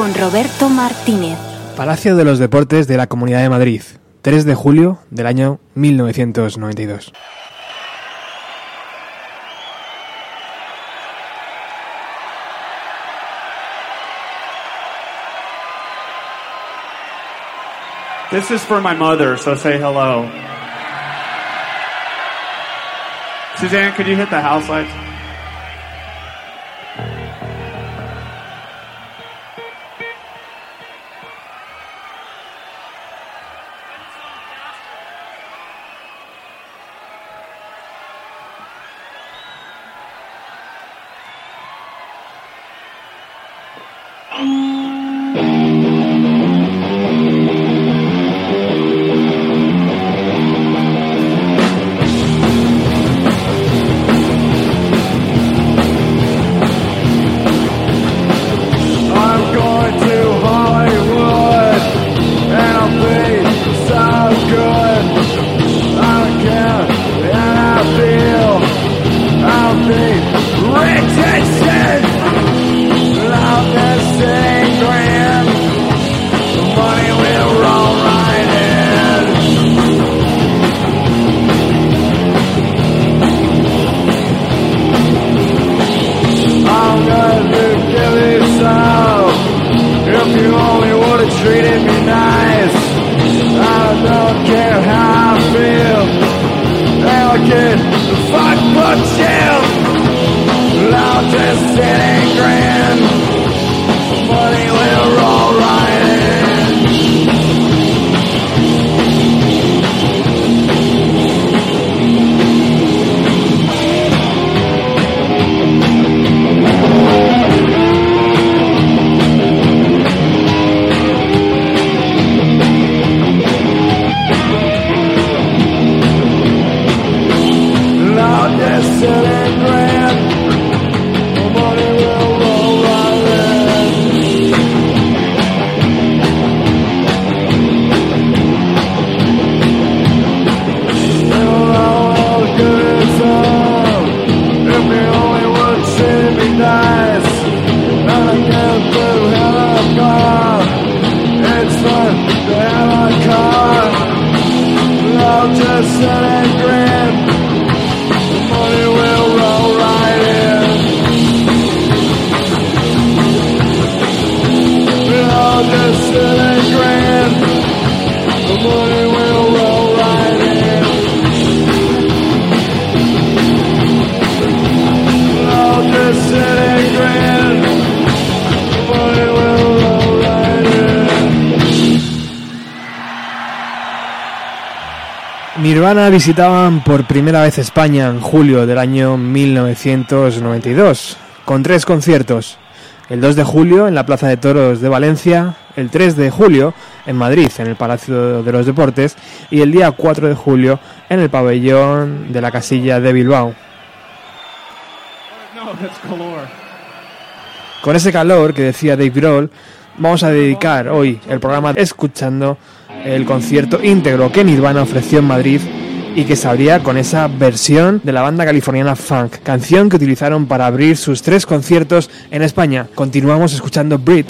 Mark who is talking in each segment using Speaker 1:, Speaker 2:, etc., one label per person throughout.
Speaker 1: con Roberto Martínez.
Speaker 2: Palacio de los Deportes de la Comunidad de Madrid, 3 de julio del año 1992.
Speaker 3: This is for my mother, so say hello. Suzanne, could you hit the house lights?
Speaker 2: Visitaban por primera vez España en julio del año 1992, con tres conciertos. El 2 de julio en la Plaza de Toros de Valencia, el 3 de julio en Madrid, en el Palacio de los Deportes, y el día 4 de julio en el pabellón de la Casilla de Bilbao. Con ese calor que decía Dave Grohl, vamos a dedicar hoy el programa escuchando el concierto íntegro que Nirvana ofreció en Madrid
Speaker 4: y que se con esa versión de la banda californiana Funk, canción que utilizaron para abrir sus tres conciertos en España. Continuamos escuchando Brit.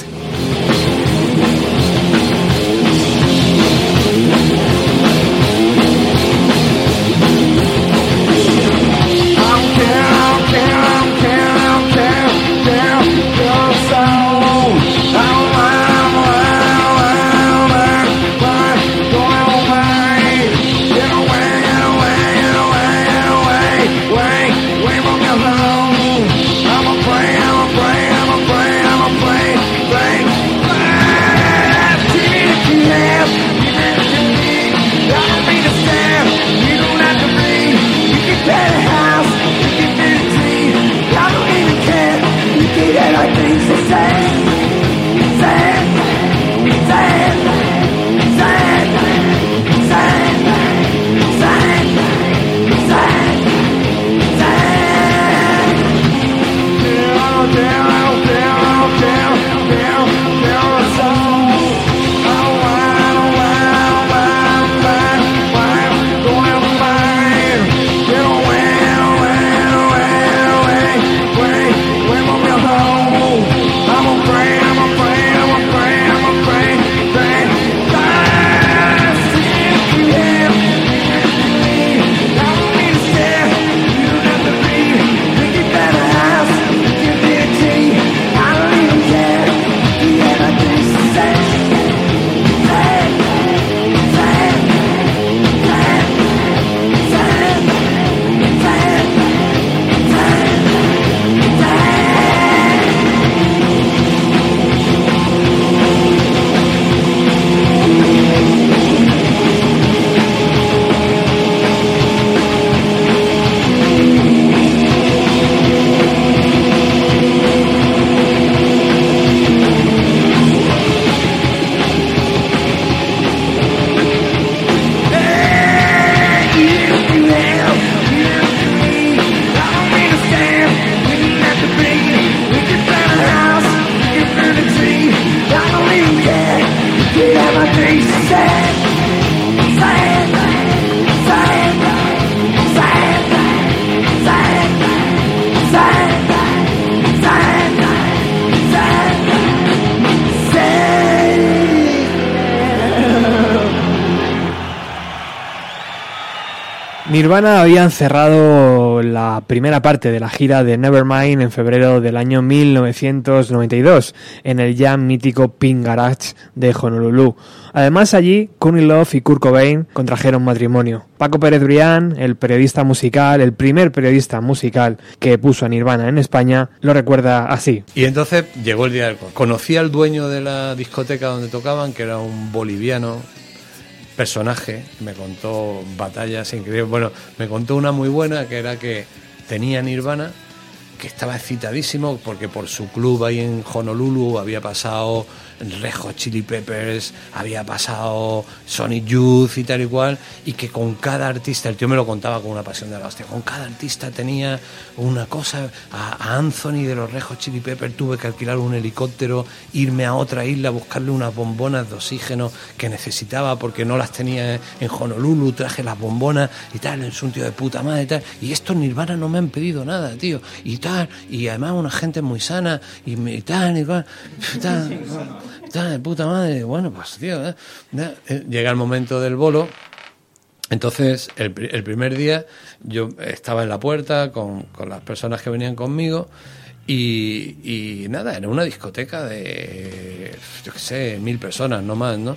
Speaker 4: Nirvana habían cerrado la primera parte de la gira de Nevermind en febrero del año 1992 en el ya mítico Pink Garage de Honolulu. Además allí, Courtney Love y Kurt Cobain contrajeron matrimonio. Paco Pérez Brián, el periodista musical, el primer periodista musical que puso a Nirvana en España, lo recuerda así.
Speaker 5: Y entonces llegó el día del... Conocí al dueño de la discoteca donde tocaban, que era un boliviano personaje, me contó batallas increíbles. Bueno, me contó una muy buena que era que tenía Nirvana, que estaba excitadísimo porque por su club ahí en Honolulu había pasado Rejo Chili Peppers, había pasado Sonic Youth y tal y cual, y que con cada artista, el tío me lo contaba con una pasión de la hostia, con cada artista tenía una cosa, a, Anthony de los Rejos Chili Peppers tuve que alquilar un helicóptero, irme a otra isla, buscarle unas bombonas de oxígeno que necesitaba porque no las tenía en Honolulu, traje las bombonas y tal, es un tío de puta madre y tal, y estos Nirvana no me han pedido nada, tío, y tal, y además una gente muy sana, y, tal, y tal, y tal de puta madre. Bueno, pues tío, ¿eh? Eh, llega el momento del bolo. Entonces, el, primer día yo estaba en la puerta con, con las personas que venían conmigo y, y, nada, era una discoteca de, yo qué sé, mil personas, no más, ¿no?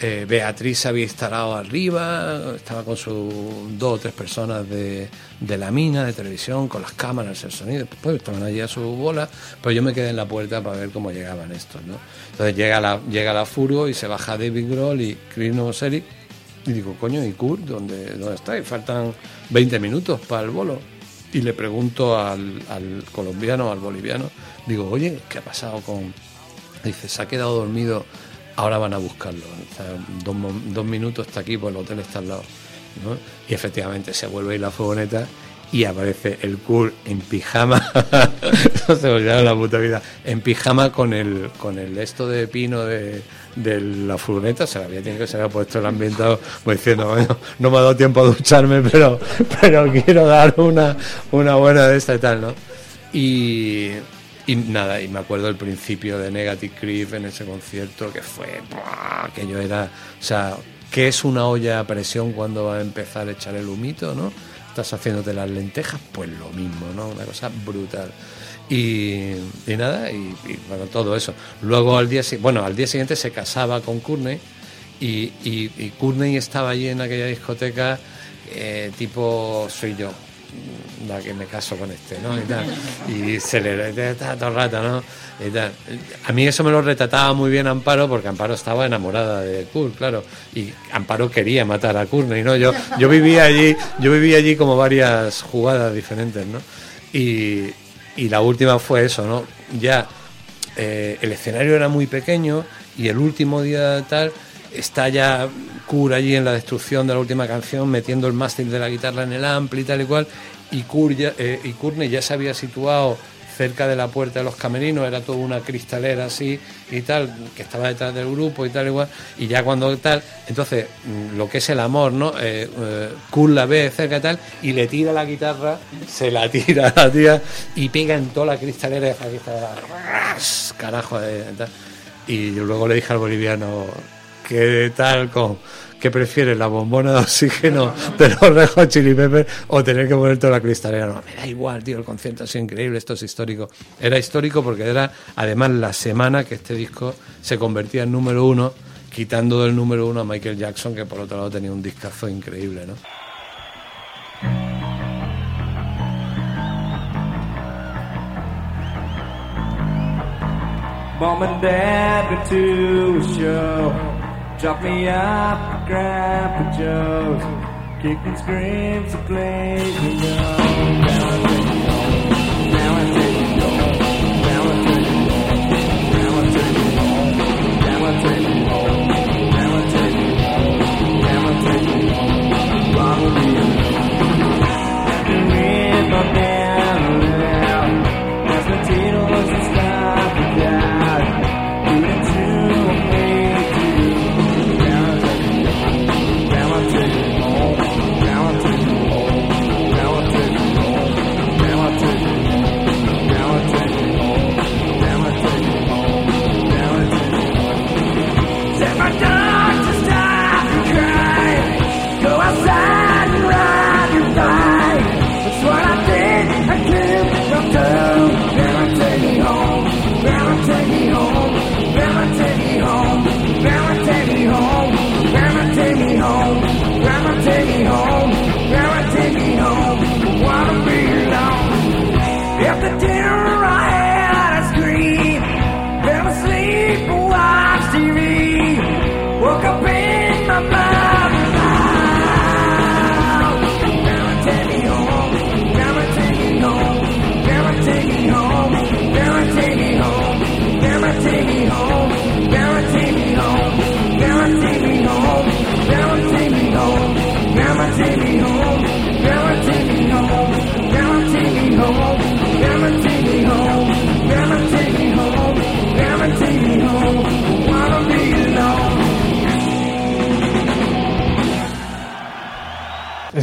Speaker 5: Eh, Beatriz se había instalado arriba, estaba con sus dos o tres personas de, la mina, de televisión, con las cámaras, el sonido, pues estaban allí a su bola, pero yo me quedé en la puerta para ver cómo llegaban estos, ¿no? Entonces llega la, llega Furgo y se baja David Grohl y Chris Novoselic y digo, coño, ¿y Kurt dónde, dónde está? Y faltan 20 minutos para el bolo. Y le pregunto al, al colombiano, al boliviano, digo, oye, ¿qué ha pasado con...? Dice, se ha quedado dormido ahora van a buscarlo. dos, minutos está aquí, pues el hotel está al lado. Y efectivamente se vuelve a la furgoneta y aparece el Kurt en pijama, no se me olvidaba la puta vida, en pijama con el, con el esto de pino de, de la furgoneta, se la había, tenido que se había puesto el ambientado, pues diciendo, bueno, no me ha dado tiempo a ducharme, pero, pero quiero dar una, una buena de esta y tal, ¿no? Y, y nada, y me acuerdo el principio de Negative Creep en ese concierto, que fue, que yo era, o sea, ¿qué es una olla a presión cuando va a empezar a echar el humito, no? Estás haciéndote las lentejas, pues lo mismo, ¿no? Una cosa brutal. Y, y nada, y, bueno, todo eso. Luego al día, bueno, al día siguiente se casaba con Courtney y, y, y Courtney estaba allí en aquella discoteca eh, tipo soy yo que me caso con este, ¿no? Y, se le está todo el rato, ¿no? A mí eso me lo retrataba muy bien Amparo, porque Amparo estaba enamorada de Kurt, claro. Y Amparo quería matar a Courtney, ¿no? Yo, yo vivía allí, yo vivía allí como varias jugadas diferentes, ¿no? Y, y la última fue eso, ¿no? Ya eh, el escenario era muy pequeño y el último día tal está ya Kurt allí en la destrucción de la última canción metiendo el mástil de la guitarra en el ampli y tal y cual y, Kurt ya- eh, ya se había situado cerca de la puerta de los camerinos, era toda una cristalera así y tal, que estaba detrás del grupo y tal igual, y ya cuando tal, entonces mm, lo que es el amor, ¿no? Eh, eh, la ve cerca y tal, y le tira la guitarra, se la tira a la tía y pega en toda la cristalera de esa cristalera, carajo, eh, tal. y yo luego le dije al boliviano, ¿qué tal con ¿Qué prefieres, la bombona de oxígeno de los Red Hot Chili Peppers o tener que poner toda la cristalera? No, me da igual, tío, el concierto sido increíble, esto es histórico. Era histórico porque era, además, la semana que este disco se convertía en número uno, quitando del número uno a Michael Jackson, que por otro lado tenía un discazo increíble, ¿no?
Speaker 4: Mom and Dad to a show. Drop me off at Grandpa Joe's. Kicked and screams to play me young.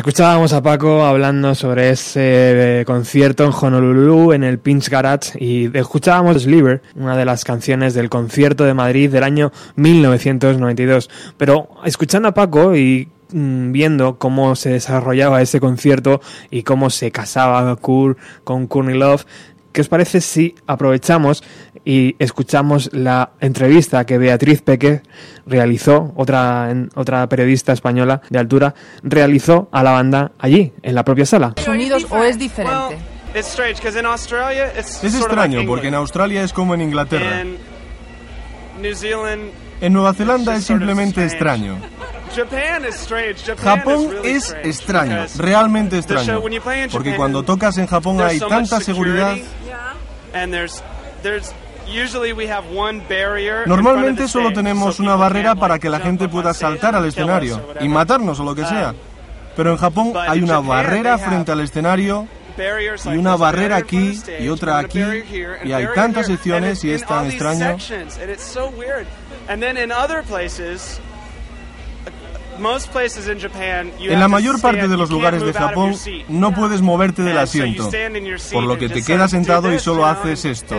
Speaker 2: Escuchábamos a Paco hablando sobre ese eh, concierto en Honolulu en el Pinch Garage y escuchábamos Sliver, una de las canciones del concierto de Madrid del año 1992. Pero escuchando a Paco y mm, viendo cómo se desarrollaba ese concierto y cómo se casaba Kurt con Courtney Love, ¿qué os parece si aprovechamos y escuchamos la entrevista que Beatriz Peque realizó, otra, en- otra periodista española de altura, realizó a la banda allí, en la propia sala?
Speaker 6: Unidos o es diferente?
Speaker 7: Es extraño porque en. Australia es como en Inglaterra. En Nueva Zelanda es simplemente extraño. Japón es extraño, realmente extraño, porque cuando tocas en Japón hay tanta seguridad. Normalmente solo tenemos una barrera para que la gente pueda saltar al escenario y matarnos o lo que sea. Pero en Japón hay una barrera frente al escenario y una barrera aquí y otra aquí y hay tantas secciones y es tan extraño. En la mayor parte de los lugares de Japón
Speaker 3: your seat.
Speaker 7: no puedes moverte del asiento, por lo que te quedas sentado y solo haces esto.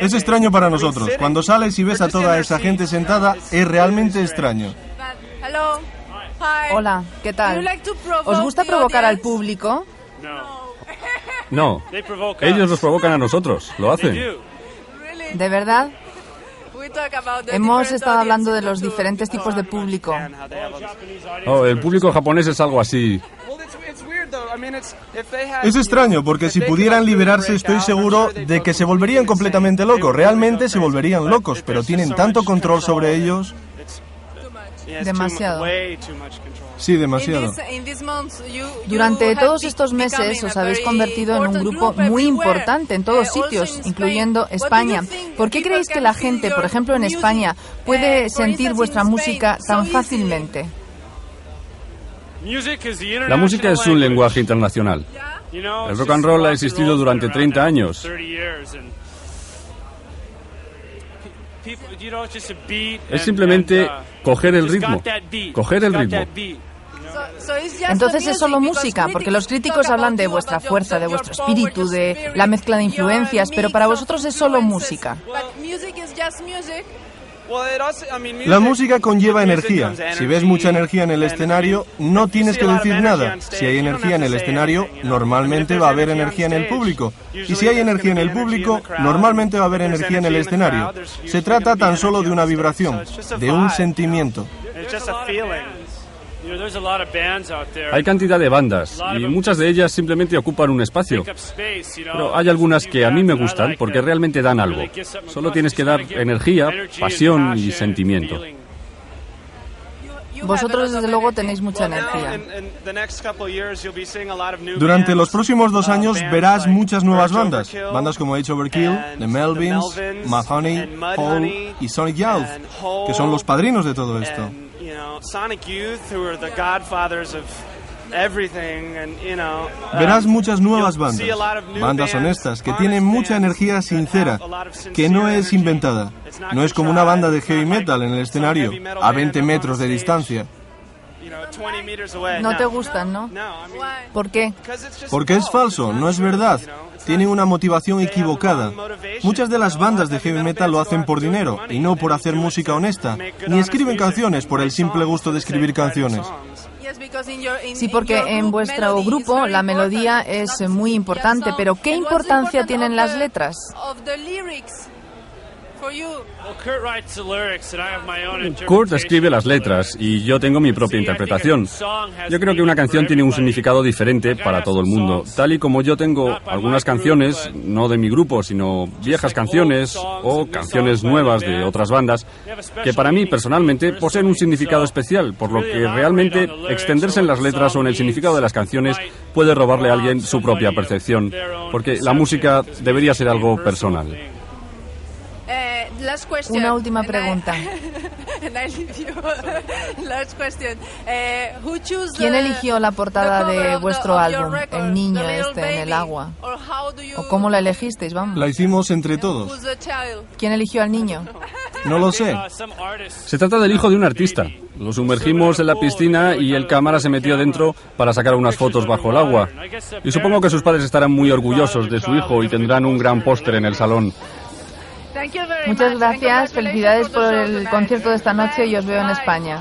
Speaker 7: Es extraño para nosotros. Cuando sales y ves a toda esa gente sentada, es realmente extraño.
Speaker 8: Hola, ¿qué tal? ¿Os gusta provocar al público?
Speaker 9: No, ellos nos provocan a nosotros, lo hacen.
Speaker 8: ¿De verdad?
Speaker 6: We talk about the
Speaker 8: Hemos estado hablando de los diferentes tipos de público.
Speaker 9: Oh, el público japonés es algo así.
Speaker 7: Es extraño porque si pudieran liberarse estoy seguro de que se volverían completamente locos. Realmente se volverían locos, pero tienen tanto control sobre ellos.
Speaker 8: Demasiado.
Speaker 7: Sí, demasiado.
Speaker 8: Durante
Speaker 6: have
Speaker 8: todos estos meses os
Speaker 6: a
Speaker 8: habéis
Speaker 6: very
Speaker 8: convertido en un
Speaker 6: important
Speaker 8: grupo
Speaker 6: group
Speaker 8: muy importante en todos
Speaker 6: uh,
Speaker 8: sitios, incluyendo
Speaker 6: What do you
Speaker 8: España.
Speaker 6: think
Speaker 8: ¿Por qué creéis que
Speaker 6: can
Speaker 8: la gente,
Speaker 6: your
Speaker 8: por ejemplo en
Speaker 6: music,
Speaker 8: España,
Speaker 6: uh,
Speaker 8: puede sentir vuestra música tan
Speaker 6: so
Speaker 8: fácilmente?
Speaker 9: La música es un lenguaje internacional. El rock and roll ha existido durante 30 años. Es simplemente coger el ritmo. Coger el ritmo.
Speaker 8: Entonces es solo música, porque los críticos hablan de vuestra fuerza, de vuestro espíritu, de la mezcla de influencias, pero para vosotros es solo música.
Speaker 7: La música conlleva energía. Si ves mucha energía en el escenario, no tienes que decir nada. Si hay energía en el escenario, normalmente va a haber energía en el público. Y si hay energía en el público, normalmente va a haber energía en el escenario. Se trata tan solo de una vibración, de un sentimiento.
Speaker 9: Hay cantidad de bandas y muchas de ellas simplemente ocupan un espacio. Pero hay algunas que a mí me gustan porque realmente dan algo. Solo tienes que dar energía, pasión y sentimiento.
Speaker 8: Vosotros desde luego tenéis mucha energía.
Speaker 7: Durante los próximos dos
Speaker 3: uh,
Speaker 7: años verás muchas nuevas bandas. Bandas como Age Overkill, The Melvins, Mahoney, Hole y Sonic Youth, que son los padrinos de todo esto.
Speaker 3: Sonic Youth, who are the godfathers of everything, and, you know, um,
Speaker 7: Verás muchas nuevas
Speaker 3: you'll see a
Speaker 7: bandas,
Speaker 3: lot of new
Speaker 7: bandas
Speaker 3: bands,
Speaker 7: honestas, que tienen mucha energía sincera, que no es inventada. No es como una banda de heavy metal en el escenario, a
Speaker 3: band
Speaker 7: 20
Speaker 3: up on
Speaker 7: metros de distancia.
Speaker 3: you know, 20 meters away.
Speaker 8: No te gustan, ¿no? ¿Por qué?
Speaker 7: Porque es falso, no es verdad. Tienen una motivación equivocada. Muchas de las bandas de
Speaker 3: heavy metal
Speaker 7: lo hacen por dinero y no por hacer música honesta, ni escriben canciones por el simple gusto de escribir canciones.
Speaker 8: Sí, porque en vuestro grupo la melodía es muy importante, pero ¿qué importancia tienen las letras?
Speaker 9: Kurt escribe las letras y yo tengo mi propia interpretación. Yo creo que una canción tiene un significado diferente para todo el mundo. Tal y como yo tengo algunas canciones, no de mi grupo, sino viejas canciones o canciones nuevas de otras bandas, que para mí personalmente poseen un significado especial, por lo que realmente extenderse en las letras o en el significado de las canciones puede robarle a alguien su propia percepción, porque la música debería ser algo personal.
Speaker 6: Last question.
Speaker 8: Una última pregunta.
Speaker 6: Eh,
Speaker 8: ¿Quién
Speaker 6: the-
Speaker 8: eligió la portada de vuestro álbum,
Speaker 6: record,
Speaker 8: El niño este en el agua? ¿O cómo la elegisteis? Vamos.
Speaker 7: La hicimos entre todos.
Speaker 8: ¿Quién eligió al niño?
Speaker 7: No lo sé.
Speaker 9: Se trata del hijo de un artista. Lo sumergimos en la piscina y el cámara se metió dentro para sacar unas fotos bajo el agua. Y supongo que sus padres estarán muy orgullosos de su hijo y tendrán un gran póster en el salón.
Speaker 8: Muchas
Speaker 6: much,
Speaker 8: gracias, felicidades por el concierto de esta noche y os veo en. España.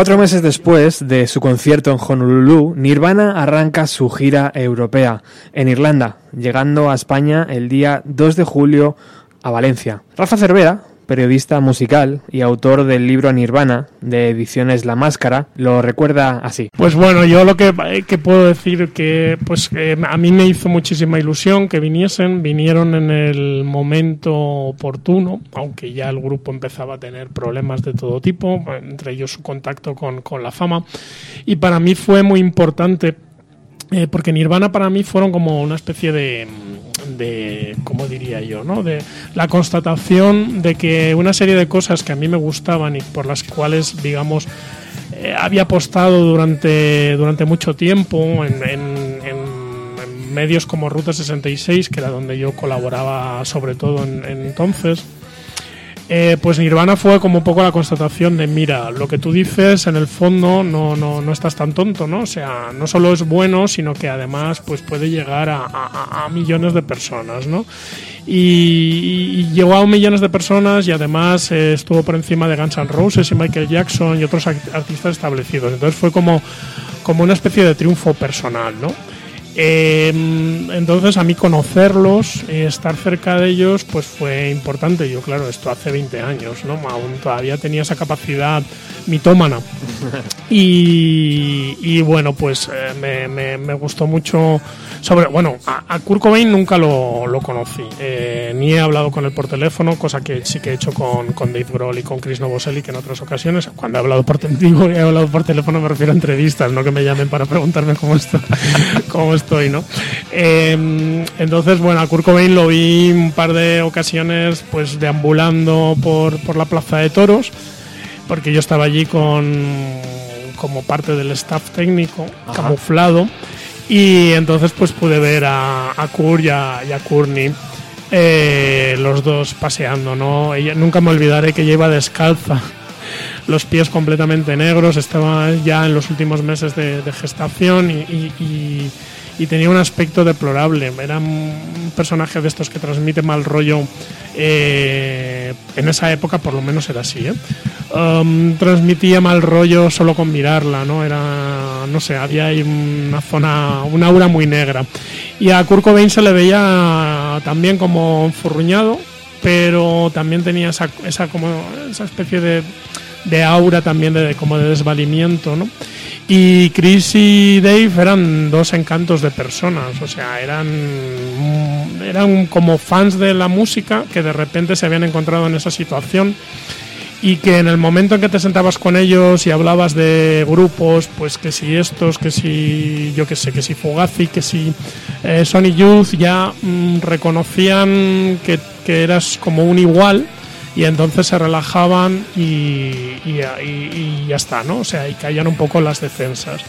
Speaker 2: Cuatro meses después de su concierto en Honolulu, Nirvana arranca su gira europea en Irlanda, llegando a España el día 2 de julio a Valencia. Rafa Cervera, periodista musical y autor del libro Nirvana de ediciones La Máscara, lo recuerda así.
Speaker 10: Pues bueno, yo lo que, eh, puedo decir que pues que a mí me hizo muchísima ilusión que viniesen, vinieron en el momento oportuno, aunque ya el grupo empezaba a tener problemas de todo tipo, entre ellos su contacto con, con la fama, y para mí fue muy importante eh, porque Nirvana para mí fueron como una especie de, de, ¿cómo diría yo? ¿no? De la constatación de que una serie de cosas que a mí me gustaban y por las cuales, digamos, eh, había apostado durante, durante mucho tiempo en, en- medios como Ruta 66, que era donde yo colaboraba sobre todo en entonces, eh, pues Nirvana fue como un poco la constatación de, mira, lo que tú dices en el fondo no, no, no estás tan tonto, ¿no? O sea, no solo es bueno, sino que además pues puede llegar a, millones de personas, ¿no? Y, llegó a millones de personas y además eh, estuvo por encima de Guns N' Roses y Michael Jackson y otros artistas establecidos. Entonces fue como, como una especie de triunfo personal, ¿no? Eh, entonces a mí conocerlos, eh, estar cerca de ellos, pues fue importante. Yo, claro, esto hace 20 años, ¿no? Aún todavía tenía esa capacidad mitómana. Y, y bueno, pues eh, me, me- me gustó mucho. Sobre, bueno, a, a Kurt Cobain nunca lo, lo conocí, eh, ni he hablado con él por teléfono, cosa que sí que he hecho con, con Dave Grohl y con Chris Novoselic en otras ocasiones. Cuando he hablado por, digo, he hablado por teléfono me refiero a entrevistas, no que me llamen para preguntarme cómo estoy, cómo estoy ¿no? Eh, entonces, bueno, a Kurt Cobain lo vi un par de ocasiones pues deambulando por, por la plaza de toros porque yo estaba allí con como parte del staff técnico
Speaker 2: Ajá.
Speaker 10: camuflado y entonces pues pude ver a, a Kurt y a, y a Courtney eh, los dos paseando no ella nunca me olvidaré que ella iba descalza los pies completamente negros estaba ya en los últimos meses de, de gestación y, y- y- y tenía un aspecto deplorable era un personaje de estos que transmite mal rollo eh, en esa época por lo menos era así ¿eh? Um, transmitía mal rollo solo con mirarla, ¿no? Era, no sé, había ahí una zona, una aura muy negra. Y a Kurt Cobain se le veía también como enfurruñado, pero también tenía esa, esa, como, esa especie de, de aura también de, como de desvalimiento, ¿no? Y Chris y Dave eran dos encantos de personas, o sea, eran, eran como fans de la música que de repente se habían encontrado en esa situación y que en el momento en que te sentabas con ellos y hablabas de grupos, pues que si estos, que si yo que sé, que si Fugazi, que si eh, Sony Youth, ya mm, reconocían que, que eras como un igual y entonces se relajaban y, y- y- y ya está, ¿no? O sea, y caían un poco las defensas.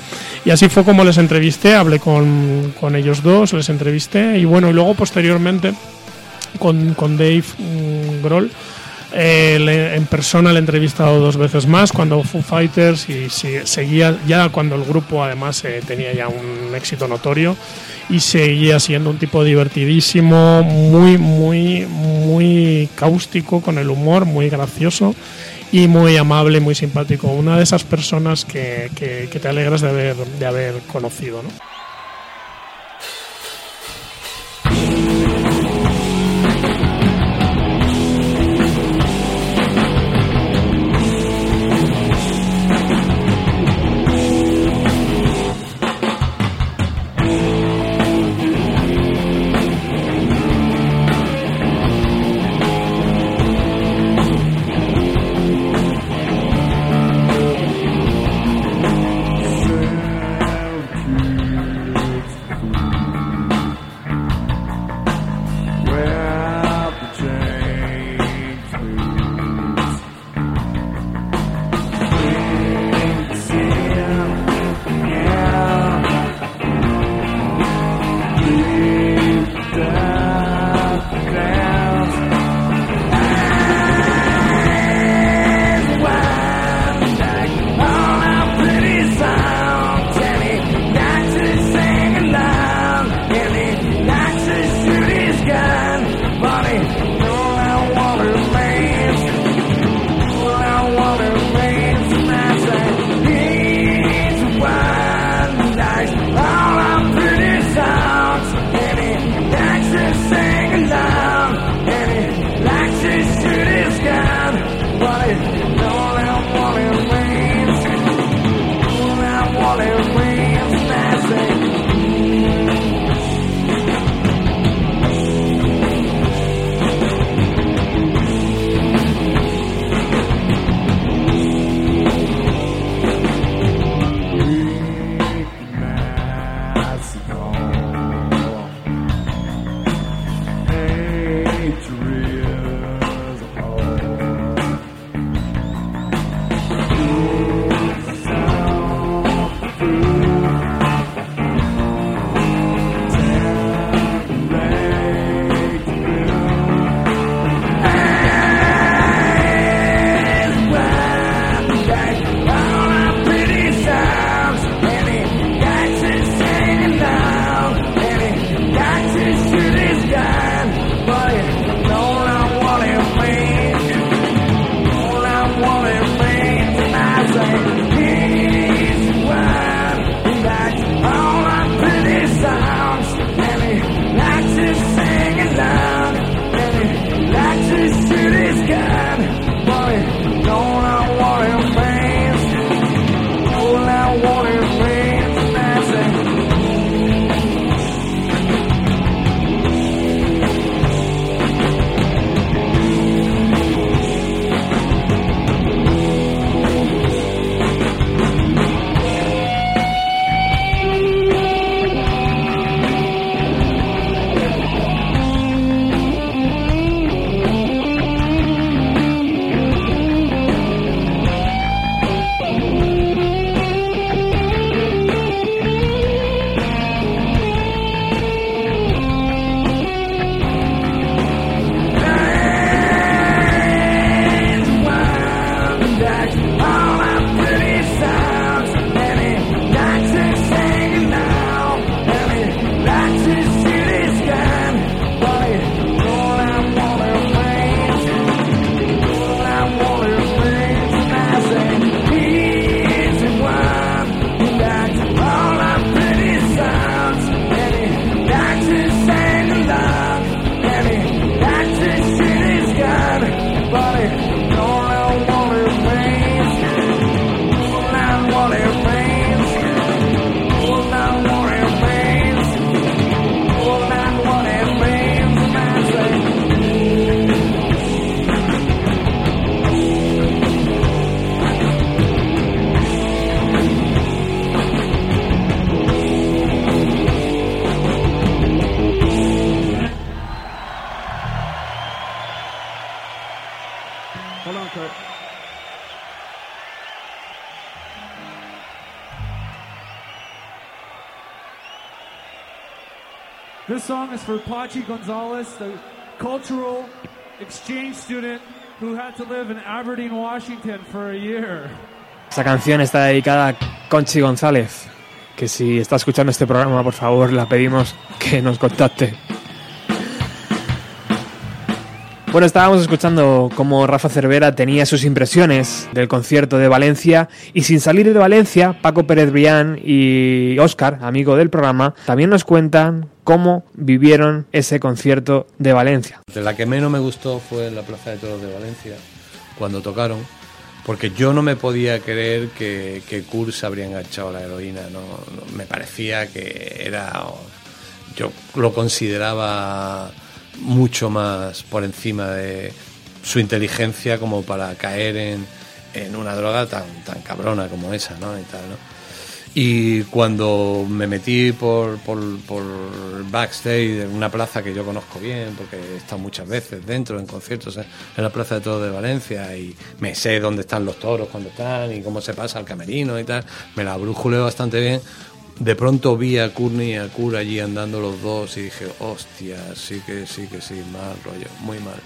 Speaker 10: Y así fue como les entrevisté, hablé con, con ellos dos, les entrevisté y bueno, y luego posteriormente con, con Dave mm, Grohl. eh, le- en persona le he entrevistado dos veces más cuando Foo Fighters y si- seguía ya cuando el grupo además eh, tenía ya un éxito notorio y seguía siendo un tipo divertidísimo, muy, muy, muy cáustico con el humor, muy gracioso y muy amable, muy simpático. Una de esas personas que, que- te alegras de haber, de haber conocido. ¿no?
Speaker 4: Song is for Pachi Gonzalez, the cultural exchange student who had to live in Aberdeen, Washington for a year.
Speaker 2: Esta canción está dedicada a Conchi González, que si está escuchando este programa, por favor, la pedimos que nos contacte. Bueno, estábamos escuchando cómo Rafa Cervera tenía sus impresiones del concierto de Valencia y sin salir de Valencia, Paco Pérez Brián y Óscar, amigo del programa, también nos cuentan cómo vivieron ese concierto de Valencia.
Speaker 5: De la que menos me gustó fue en la Plaza de Toros de Valencia, cuando tocaron, porque yo no me podía creer que, se habría enganchado a la heroína, no, me parecía que era... Yo lo consideraba mucho más por encima de su inteligencia como para caer en, una droga tan, tan cabrona como esa, ¿no? Y cuando me metí por, por, por backstage en una plaza que yo conozco bien, porque he estado muchas veces dentro en conciertos en, la Plaza de Toros de Valencia y me sé dónde están los toros cuando están y cómo se pasa al camerino y tal, me la brujuleo bastante bien de pronto vi a Courtney y a Kur allí andando los dos y dije, hostia, sí que sí que sí, mal rollo, muy mal.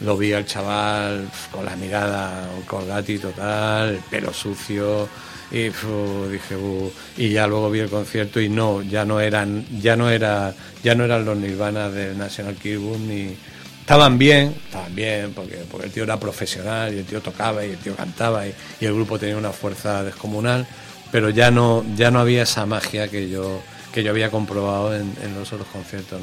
Speaker 5: Lo vi al chaval con la mirada colgati total, el pelo sucio y dije, "Uh", y ya luego vi el concierto y no, ya no eran, ya no era, ya no eran los Nirvana del National Keyboard ni estaban bien, estaban bien porque, porque el tío era profesional y el tío tocaba y el tío cantaba y, el grupo tenía una fuerza descomunal pero ya no ya no había esa magia que yo que yo había comprobado en, en los otros conciertos.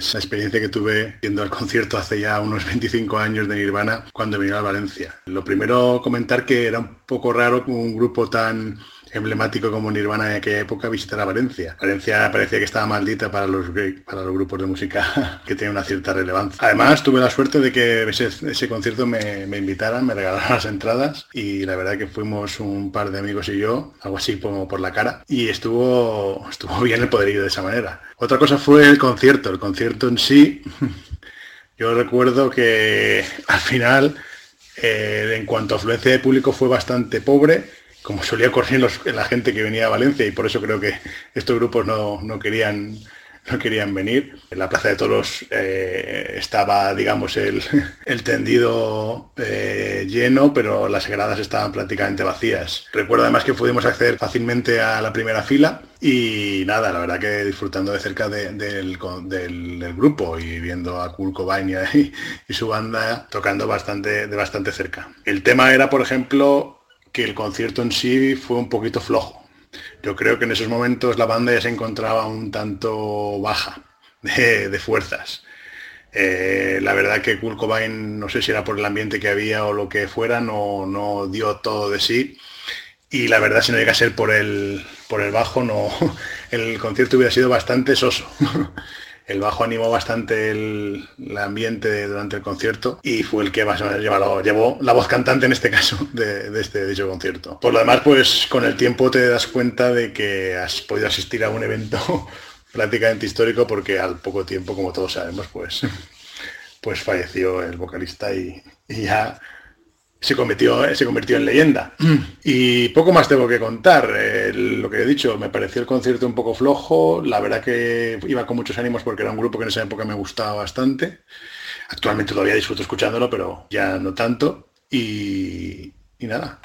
Speaker 11: La experiencia que tuve yendo al concierto hace ya unos 25 años de Nirvana cuando vine a Valencia. Lo primero comentar que era un poco raro un grupo tan emblemático como Nirvana en aquella época visitar a Valencia. Valencia parecía que estaba maldita para los, para los grupos de música que tienen una cierta relevancia. Además, tuve la suerte de que ese, ese concierto me, me, invitaran, me regalaran las entradas y la verdad que fuimos un par de amigos y yo, algo así como por la cara, y estuvo, estuvo bien el poder ir de esa manera. Otra cosa fue el concierto. El concierto en sí, yo recuerdo que al final, eh, en cuanto a afluencia de público, fue bastante pobre como solía ocurrir los, la gente que venía a Valencia y por eso creo que estos grupos no, no querían no querían venir. En la Plaza de Toros eh, estaba, digamos, el, el tendido eh, lleno, pero las gradas estaban prácticamente vacías. Recuerdo además que pudimos acceder fácilmente a la primera fila y nada, la verdad que disfrutando de cerca de, del, del, grupo y viendo a Kurt y, y su banda tocando bastante, de bastante cerca. El tema era, por ejemplo, que el concierto en sí fue un poquito flojo. Yo creo que en esos momentos la banda ya se encontraba un tanto baja de, fuerzas. Eh, la verdad que Kurt Cobain, no sé si era por el ambiente que había o lo que fuera, no, no dio todo de sí. Y la verdad, si no llega a ser por el, por el bajo, no, el concierto hubiera sido bastante soso. el bajo animó bastante el, ambiente durante el concierto y fue el que más llevó, la voz cantante en este caso de, este dicho concierto. Por lo demás, pues con el tiempo te das cuenta de que has podido asistir a un evento prácticamente histórico porque al poco tiempo, como todos sabemos, pues, pues falleció el vocalista y ya se convirtió, se convirtió en leyenda. Y poco más tengo que contar. Eh, lo que he dicho, me pareció el concierto un poco flojo. La verdad que iba con muchos ánimos porque era un grupo que en esa época me gustaba bastante. Actualmente todavía disfruto escuchándolo, pero ya no tanto. Y, y nada.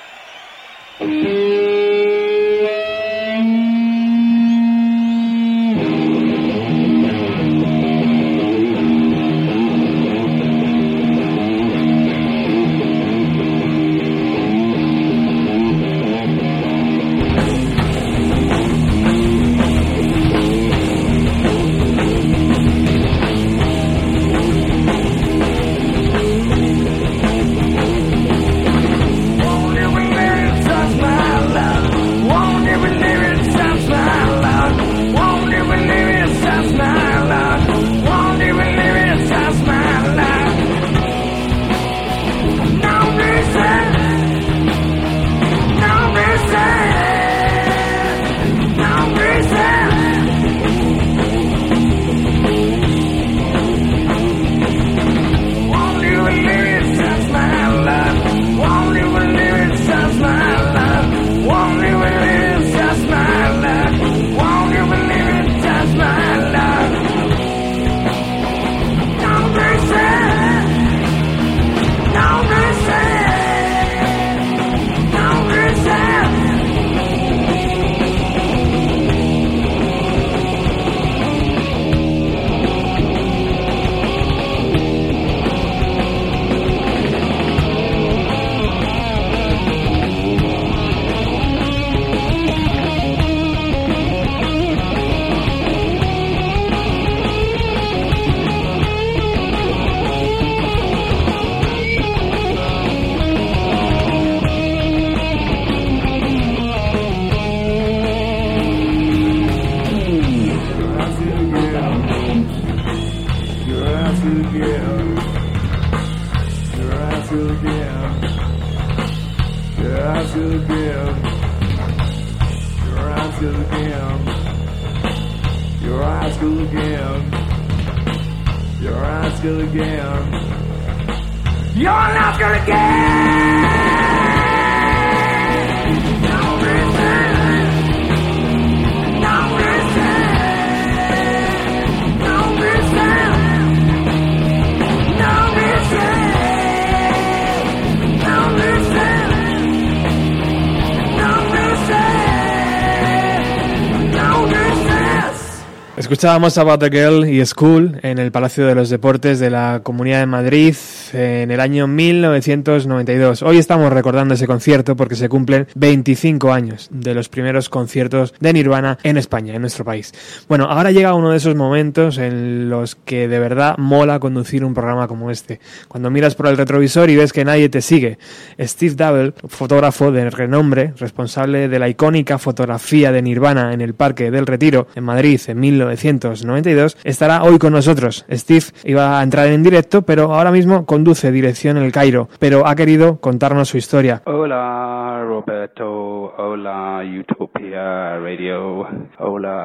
Speaker 2: Escuchábamos a About the Girl y School en el Palacio de los Deportes de la Comunidad de Madrid en el año 1992. Hoy estamos recordando ese concierto porque se cumplen 25 años de los primeros conciertos de Nirvana en España, en nuestro país. Bueno, ahora llega uno de esos momentos en los que de verdad mola conducir un programa como este. Cuando miras por el retrovisor y ves que nadie te sigue. Steve Double, fotógrafo de renombre, responsable de la icónica fotografía de Nirvana en el Parque del Retiro en Madrid en 1992, estará hoy con nosotros. Steve iba a entrar en directo, pero ahora mismo conduce dirección El Cairo, pero ha querido contarnos su historia.
Speaker 12: Hola Roberto, hola Utopia Radio, hola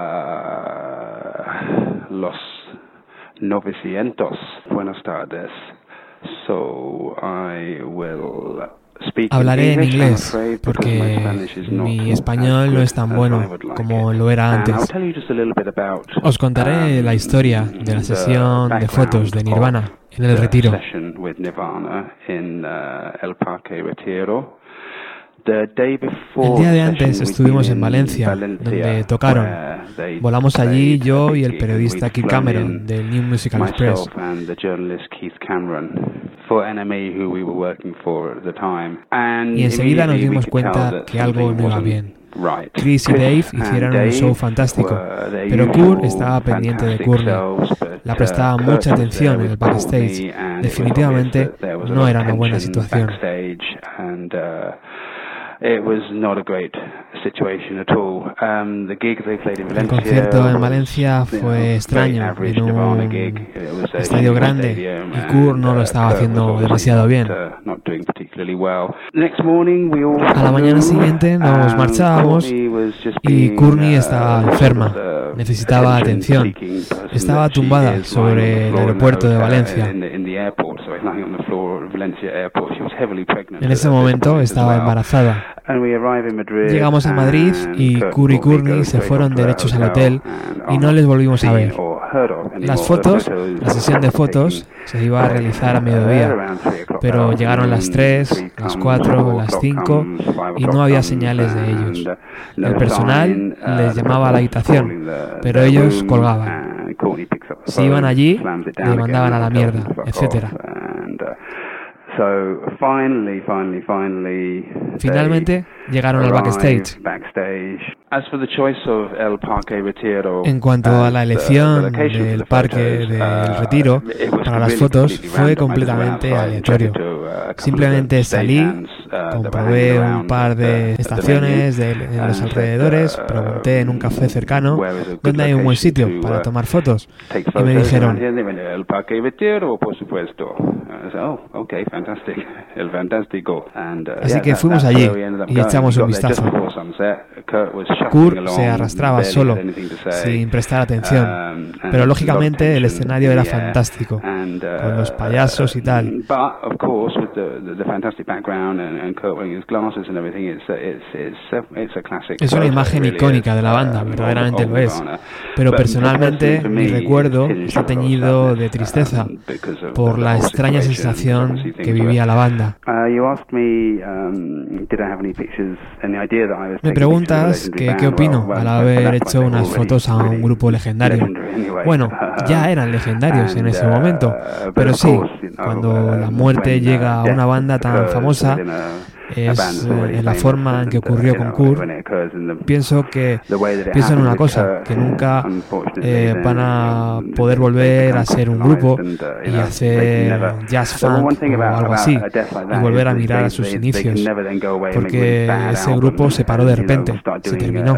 Speaker 12: los 900. Buenas tardes. So I will
Speaker 2: Hablaré en inglés porque mi español no es tan bueno como lo era antes. Os contaré
Speaker 12: um,
Speaker 2: la historia de la sesión de fotos de Nirvana en el Retiro.
Speaker 12: uh, El
Speaker 2: día de antes estuvimos en Valencia, donde tocaron. Volamos allí yo y el periodista Keith Cameron del New Musical Express.
Speaker 12: Myself and the journalist Keith Cameron for NME, who we were working for at the time. And
Speaker 2: Y enseguida nos dimos cuenta que algo no iba bien.
Speaker 12: Right.
Speaker 2: Chris y Dave hicieron un show fantástico, pero Kurt estaba pendiente de Courtney. La
Speaker 12: uh,
Speaker 2: prestaba mucha atención en el backstage. Definitivamente no era una buena situación.
Speaker 12: uh, It was not a great situation at all. Um, the gig they played in
Speaker 2: El
Speaker 12: Valencia
Speaker 2: concierto en Valencia fue extraño, en un estadio grande y Kurt no lo
Speaker 12: uh,
Speaker 2: estaba haciendo demasiado bien.
Speaker 12: Not, uh, not doing particularly well. Next morning we all
Speaker 2: A la mañana siguiente nos
Speaker 12: and
Speaker 2: marchábamos y Courtney
Speaker 12: uh,
Speaker 2: estaba enferma, necesitaba atención. Estaba tumbada sobre el aeropuerto de Valencia. En ese momento estaba embarazada. Llegamos a Madrid y Kurt y
Speaker 12: Courtney
Speaker 2: se fueron derechos al hotel y no les volvimos a ver. Las fotos, la sesión de fotos se iba a realizar a mediodía, pero llegaron las 3, las 4, las 5 y no había señales de ellos. El personal les llamaba a la habitación, pero ellos colgaban. Si iban allí, le mandaban a la mierda, etcétera.
Speaker 12: So finally, finally, finally,
Speaker 2: Finalmente llegaron al backstage.
Speaker 12: backstage. As for the choice of El Parque Retiro,
Speaker 2: En cuanto a la
Speaker 12: the-
Speaker 2: elección
Speaker 12: the
Speaker 2: del
Speaker 12: for the
Speaker 2: parque
Speaker 12: photos,
Speaker 2: del
Speaker 12: uh,
Speaker 2: retiro
Speaker 12: it was
Speaker 2: para las
Speaker 12: really
Speaker 2: fotos
Speaker 12: completely
Speaker 2: fue completamente aleatorio.
Speaker 12: uh,
Speaker 2: Simplemente salí,
Speaker 12: uh,
Speaker 2: comprobé un par de estaciones de, en los alrededores,
Speaker 12: uh,
Speaker 2: pregunté en un café cercano
Speaker 12: where is a good
Speaker 2: dónde hay un buen sitio
Speaker 12: to,
Speaker 2: para
Speaker 12: uh,
Speaker 2: tomar fotos.
Speaker 12: take
Speaker 2: Y me
Speaker 12: photos
Speaker 2: dijeron,
Speaker 12: El Parque Retiro, por supuesto. Uh,
Speaker 2: Así que fuimos allí y echamos un vistazo.
Speaker 12: Kurt
Speaker 2: se arrastraba solo, sin prestar atención,
Speaker 12: Um,
Speaker 2: pero lógicamente el escenario era fantástico,
Speaker 12: uh,
Speaker 2: con los payasos y tal.
Speaker 12: But of course, with the, the, the fantastic background and, and Kurt wearing his glasses and everything, it's a, it's it's a, it's a classic.
Speaker 2: Es una imagen icónica de la banda,
Speaker 12: uh,
Speaker 2: verdaderamente lo es. Pero
Speaker 12: But
Speaker 2: personalmente mi recuerdo está teñido de tristeza
Speaker 12: um,
Speaker 2: por la extraña sensación que vivía la banda.
Speaker 12: Uh, me, um,
Speaker 2: preguntas que qué opino al haber hecho unas fotos a un grupo legendario. Bueno, ya eran legendarios en ese momento, pero sí, cuando la muerte llega a una banda tan famosa, es eh, en la forma en que ocurrió con Kurt. Pienso que pienso en una cosa, que nunca eh, van a poder volver a ser un grupo y hacer jazz funk o algo así y volver a mirar a sus inicios, porque ese grupo se paró de repente, se terminó.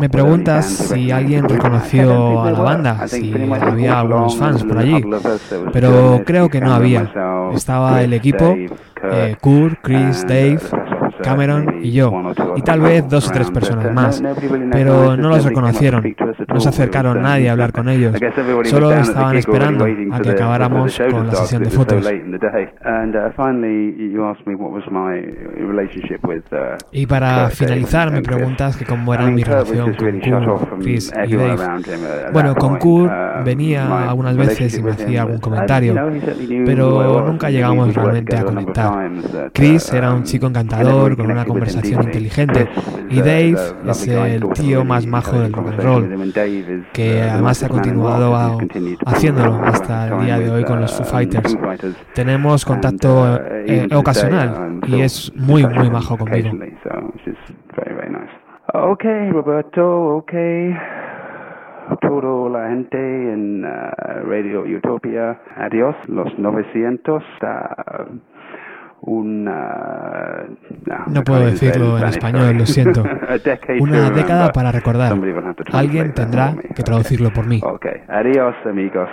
Speaker 2: Me preguntas si alguien reconoció a la banda, si había algunos fans por allí. Pero creo que no había. Estaba el equipo, eh, Kurt, Chris,
Speaker 12: uh,
Speaker 2: Dave,
Speaker 12: Cameron y yo, y tal vez dos o tres personas más, pero no los reconocieron, no se acercaron nadie a hablar con ellos, solo estaban esperando a que acabáramos con la sesión de fotos. Y para finalizar me preguntas que cómo era mi relación con Kurt, Chris y Dave. Bueno, con Kurt venía algunas veces y me hacía algún comentario, pero nunca llegamos realmente a conectar. Chris era un chico encantador, con una conversación inteligente, y Dave es el tío más majo del rock and roll, que además ha continuado a- haciéndolo hasta el día de hoy con los Foo Fighters. Tenemos contacto eh, ocasional y es muy, muy majo conmigo.
Speaker 4: Okay, Roberto, okay. Todo la gente en uh, Radio Utopia. Adiós, los 900. Uh,
Speaker 12: No puedo decirlo en español, lo siento. Una década para recordar. Alguien tendrá que traducirlo por mí.
Speaker 4: Okay, adiós, amigos.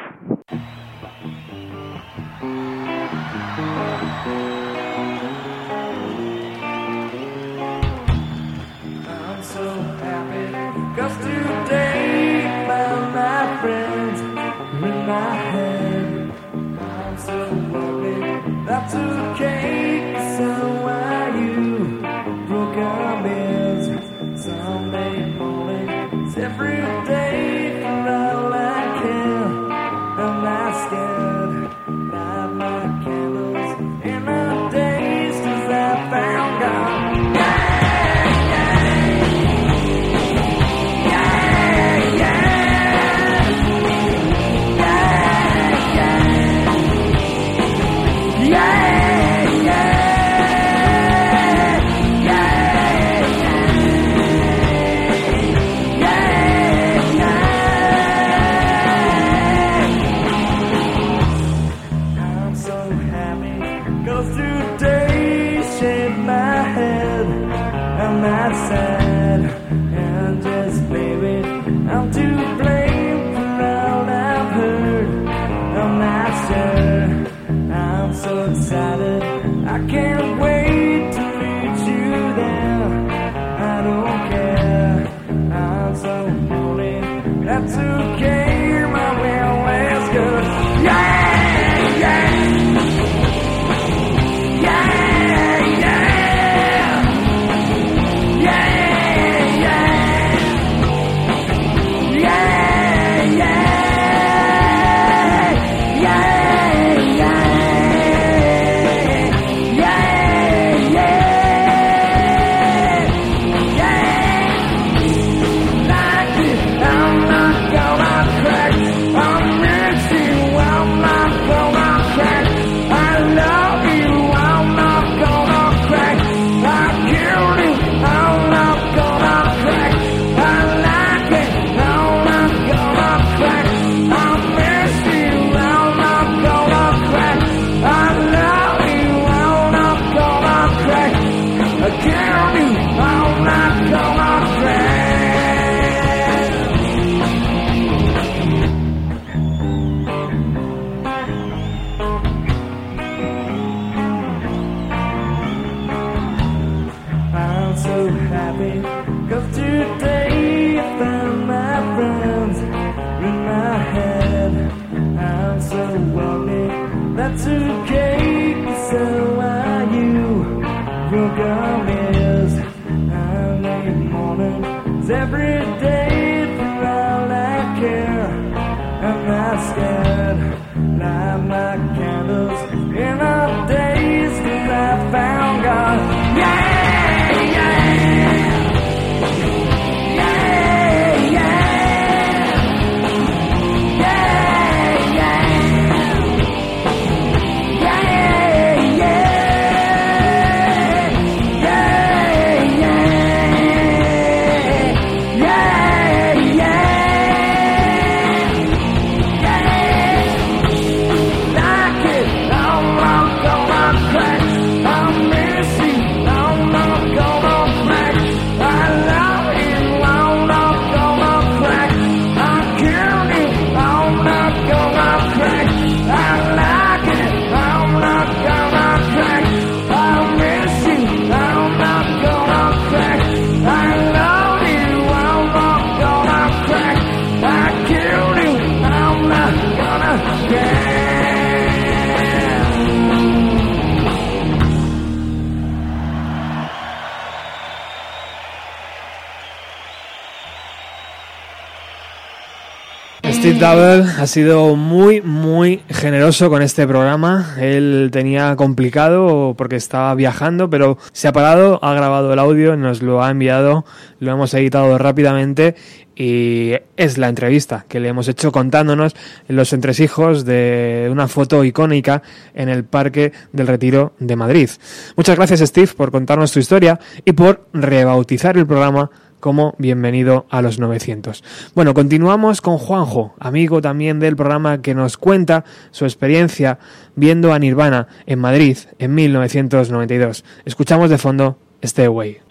Speaker 2: Double ha sido muy, muy generoso con este programa. Él tenía complicado porque estaba viajando, pero se ha parado, ha grabado el audio, nos lo ha enviado, lo hemos editado rápidamente y es la entrevista que le hemos hecho contándonos los entresijos de una foto icónica en el Parque del Retiro de Madrid. Muchas gracias Steve por contarnos tu historia y por rebautizar el programa como Bienvenido a los 900. Bueno, continuamos con Juanjo, amigo también del programa que nos cuenta su experiencia viendo a Nirvana en Madrid en 1992. Escuchamos de fondo Stay Away.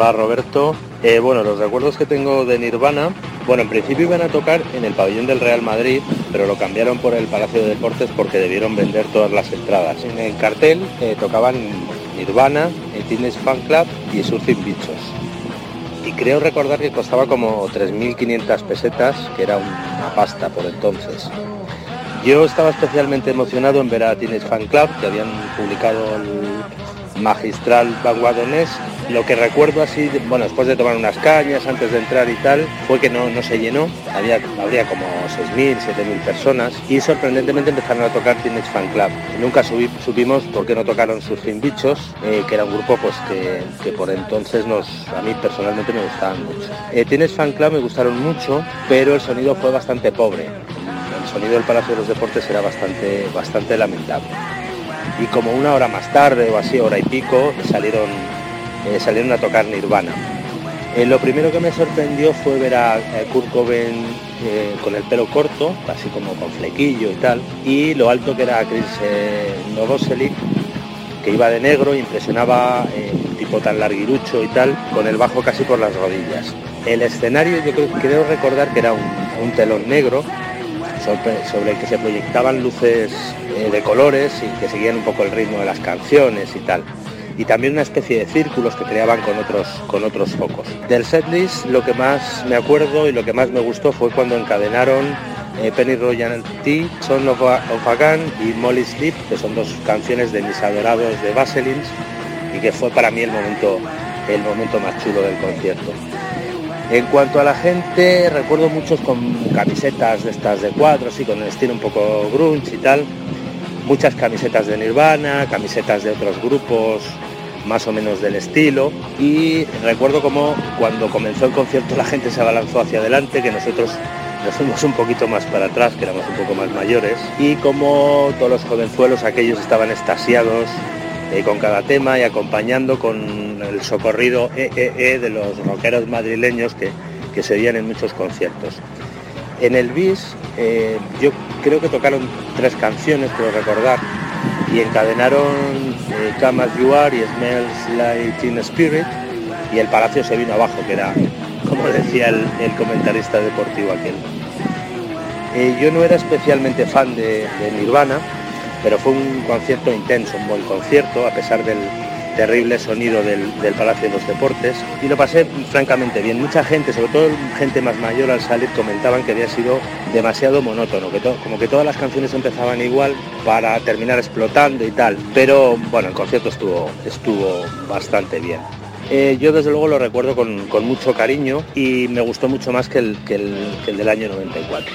Speaker 13: Hola Roberto. Eh, bueno, los recuerdos que tengo de Nirvana, bueno, en principio iban a tocar en el pabellón del Real Madrid, pero lo cambiaron por el Palacio de Deportes porque debieron vender todas las entradas. En el cartel eh, tocaban Nirvana, el Fan Club y Surfing Bichos. Y creo recordar que costaba como 3.500 pesetas, que era una pasta por entonces. Yo estaba especialmente emocionado en ver a Teenage Fan Club, que habían publicado el magistral Vanguardonés lo que recuerdo así, bueno, después de tomar unas cañas, antes de entrar y tal, fue que no, no se llenó, había, habría como 6.000, 7.000 personas y sorprendentemente empezaron a tocar Teenage Fan Club. Nunca supimos por qué no tocaron Surfing Bichos, eh, que era un grupo pues que, por entonces nos, a mí personalmente me gustaban mucho. Eh, Fan Club me gustaron mucho, pero el sonido fue bastante pobre. El sonido del Palacio de los Deportes era bastante, bastante lamentable. Y como una hora más tarde o así, hora y pico, salieron eh, salieron a tocar Nirvana. Eh, lo primero que me sorprendió fue ver a, Kurt Cobain eh, con el pelo corto, así como con flequillo y tal, y lo alto que era Chris Novoselic, que iba de negro, impresionaba un tipo tan larguirucho y tal, con el bajo casi por las rodillas. El escenario yo creo, recordar que era un, telón negro sobre, el que se proyectaban luces de colores y que seguían un poco el ritmo de las canciones y tal y también una especie de círculos que creaban con otros, con otros focos. Del setlist lo que más me acuerdo y lo que más me gustó fue cuando encadenaron eh, Penny Royalty, Son of a, Gun y Molly Sleep, que son dos canciones de mis adorados de Vaselins y que fue para mí el momento, el momento más chulo del concierto. En cuanto a la gente, recuerdo muchos con camisetas de estas de cuadros y con el estilo un poco grunge y tal. Muchas camisetas de Nirvana, camisetas de otros grupos, más o menos del estilo y recuerdo como cuando comenzó el concierto la gente se abalanzó hacia adelante, que nosotros nos fuimos un poquito más para atrás, que éramos un poco más mayores, y como todos los jovenzuelos aquellos estaban estasiados eh, con cada tema y acompañando con el socorrido EEE de los rockeros madrileños que, que se veían en muchos conciertos. En el bis eh, yo creo que tocaron tres canciones, creo recordar, y encadenaron eh, Come You Are y Smells Like Teen Spirit y el palacio se vino abajo, que era, como decía el, comentarista deportivo aquel. Eh, yo no era especialmente fan de Nirvana, pero fue un concierto intenso, un buen concierto, a pesar del, terrible sonido del, Palacio de los Deportes y lo pasé francamente bien. Mucha gente, sobre todo gente más mayor al salir, comentaban que había sido demasiado monótono, que como que todas las canciones empezaban igual para terminar explotando y tal. Pero bueno, el concierto estuvo, estuvo bastante bien. Eh, yo desde luego lo recuerdo con, mucho cariño y me gustó mucho más que el, que el del año 94.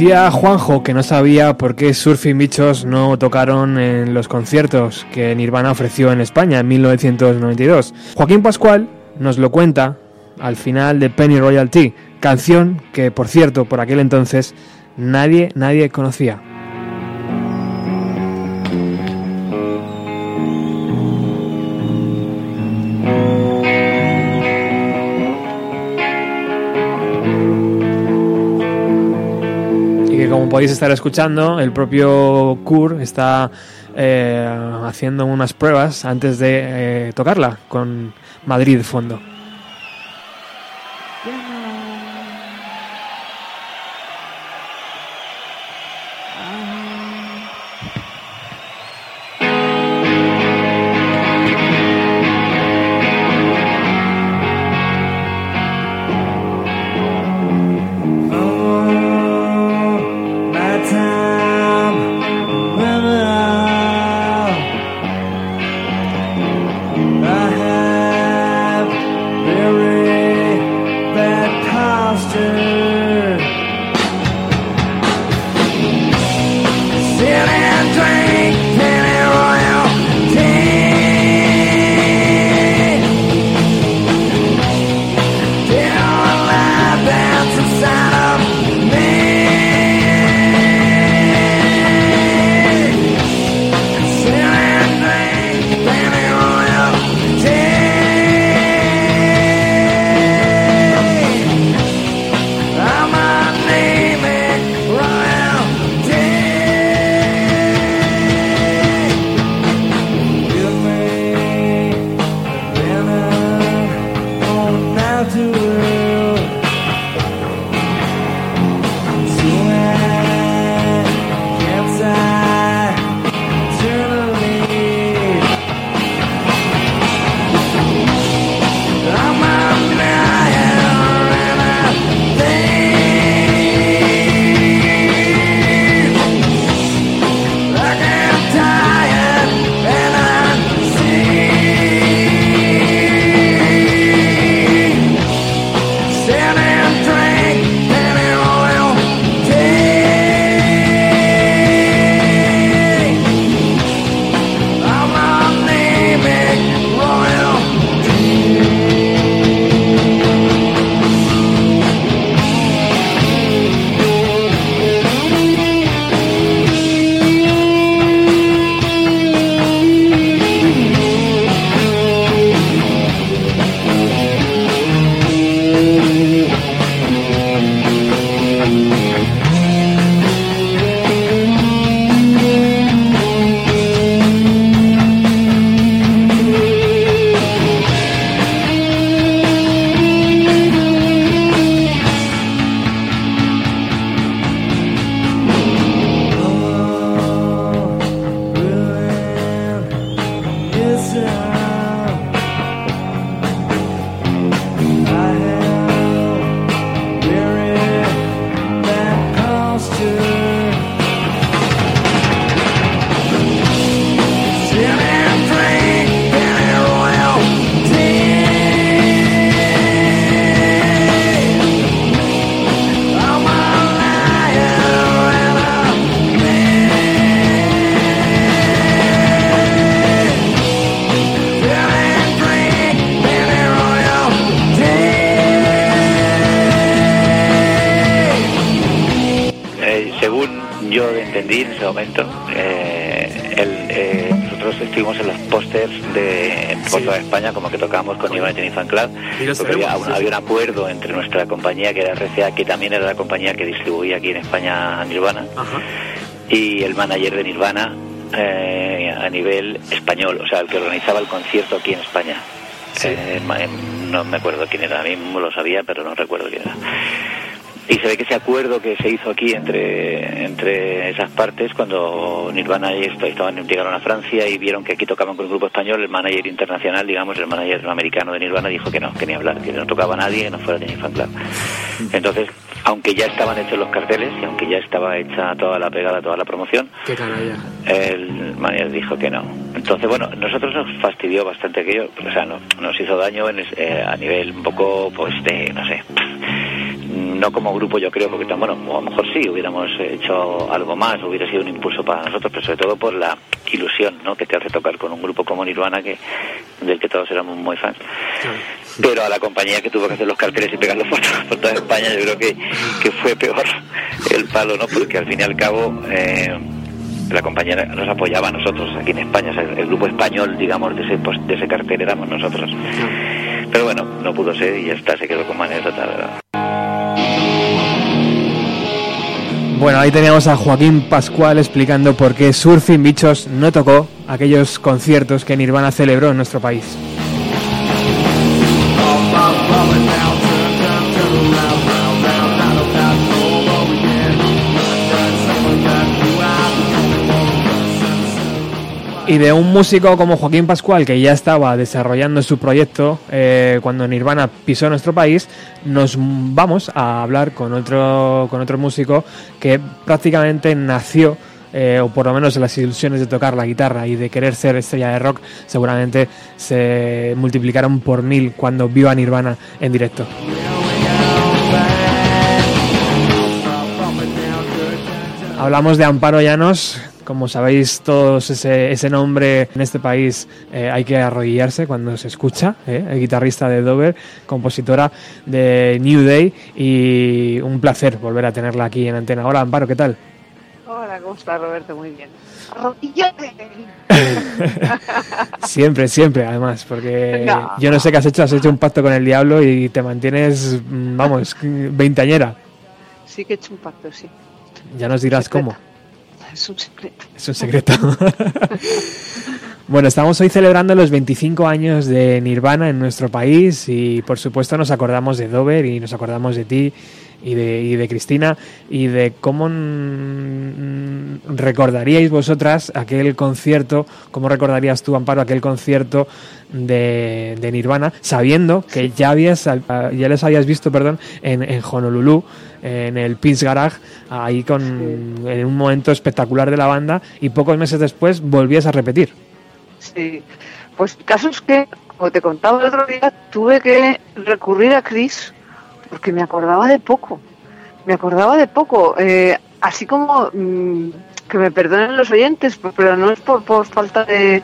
Speaker 2: Decía Juanjo que no sabía por qué Surfing Bichos no tocaron en los conciertos que Nirvana ofreció en España en 1992. Joaquín Pascual nos lo cuenta al final de Penny Royalty, canción que, por cierto, por aquel entonces nadie, nadie conocía.
Speaker 4: Podéis estar escuchando, el propio Kur está eh, haciendo unas pruebas antes de eh, tocarla con Madrid fondo.
Speaker 14: Había, un, había acuerdo entre nuestra compañía, que era RCA, que también era la compañía que distribuía aquí en España a Nirvana, y el manager de Nirvana eh, a nivel español, o sea, el que organizaba el concierto aquí en España. Eh, no me acuerdo quién era, a mí lo sabía, pero no recuerdo quién era. Y se ve que ese acuerdo que se hizo aquí entre, entre esas partes, cuando Nirvana estaban, llegaron a Francia y vieron que aquí tocaban con el grupo español, el manager internacional, digamos, el manager americano de Nirvana dijo que no, que ni hablar, que no tocaba a nadie, que no fuera ni fan club. Entonces, aunque ya estaban hechos los carteles y aunque ya estaba hecha toda la pegada, toda la promoción,
Speaker 4: Qué
Speaker 14: el manager dijo que no. Entonces, bueno, nosotros nos fastidió bastante aquello, o sea, no- nos hizo daño en eh, a nivel un poco, pues, de, no sé, no como grupo yo creo, porque bueno, a lo mejor sí, hubiéramos hecho algo más, hubiera sido un impulso para nosotros, pero sobre todo por la ilusión ¿no? que te hace tocar con un grupo como Nirvana, que, del que todos éramos muy fans. Pero a la compañía que tuvo que hacer los carteles y pegar los fotos por toda España, yo creo que, que fue peor el palo, ¿no? Porque al fin y al cabo... Eh, la compañía nos apoyaba a nosotros aquí en España, o sea, el grupo español, digamos, de ese, de ese cartel éramos nosotros. Pero bueno, no pudo ser y ya está, se quedó como anécdota,
Speaker 2: Bueno, ahí teníamos a Joaquín Pascual explicando por qué Surfing Bichos no tocó aquellos conciertos que Nirvana celebró en nuestro país. Y de un músico como Joaquín Pascual, que ya estaba desarrollando su proyecto eh, cuando Nirvana pisó nuestro país, nos vamos a hablar con otro, con otro músico que prácticamente nació, eh, o por lo menos las ilusiones de tocar la guitarra y de querer ser estrella de rock, seguramente se multiplicaron por mil cuando vio a Nirvana en directo. Hablamos de Amparo Llanos, como sabéis todos ese, ese nombre en este país eh, hay que arrodillarse cuando se escucha, eh, el guitarrista de Dover, compositora de New Day y un placer volver a tenerla aquí en antena. Hola Amparo, ¿qué tal?
Speaker 15: Hola, ¿cómo estás Roberto? Muy bien.
Speaker 2: Siempre, siempre, además, porque
Speaker 15: No.
Speaker 2: yo no sé qué has hecho, has hecho un pacto con el diablo y te mantienes, mm, vamos, veinteañera.
Speaker 15: Sí que he hecho un pacto, sí.
Speaker 2: Ya nos dirás cómo.
Speaker 15: Es un secreto.
Speaker 2: Es un secreto. bueno, estamos hoy celebrando los 25 años de Nirvana en nuestro país y por supuesto nos acordamos de Dover y nos acordamos de ti y de, y de Cristina y de cómo mm, recordaríais vosotras aquel concierto, cómo recordarías tú, Amparo, aquel concierto de, de Nirvana, sabiendo que ya, habías, ya les habías visto perdón, en, en Honolulu, en el Pins Garage, ahí con, en un momento espectacular de la banda y pocos meses después volvías a repetir.
Speaker 15: Sí. Pues el caso es que, como te contaba el otro día, tuve que recurrir a Chris porque me acordaba de poco. Me acordaba de poco. Eh, así como mm, que me perdonen los oyentes, pero no es por, por falta de,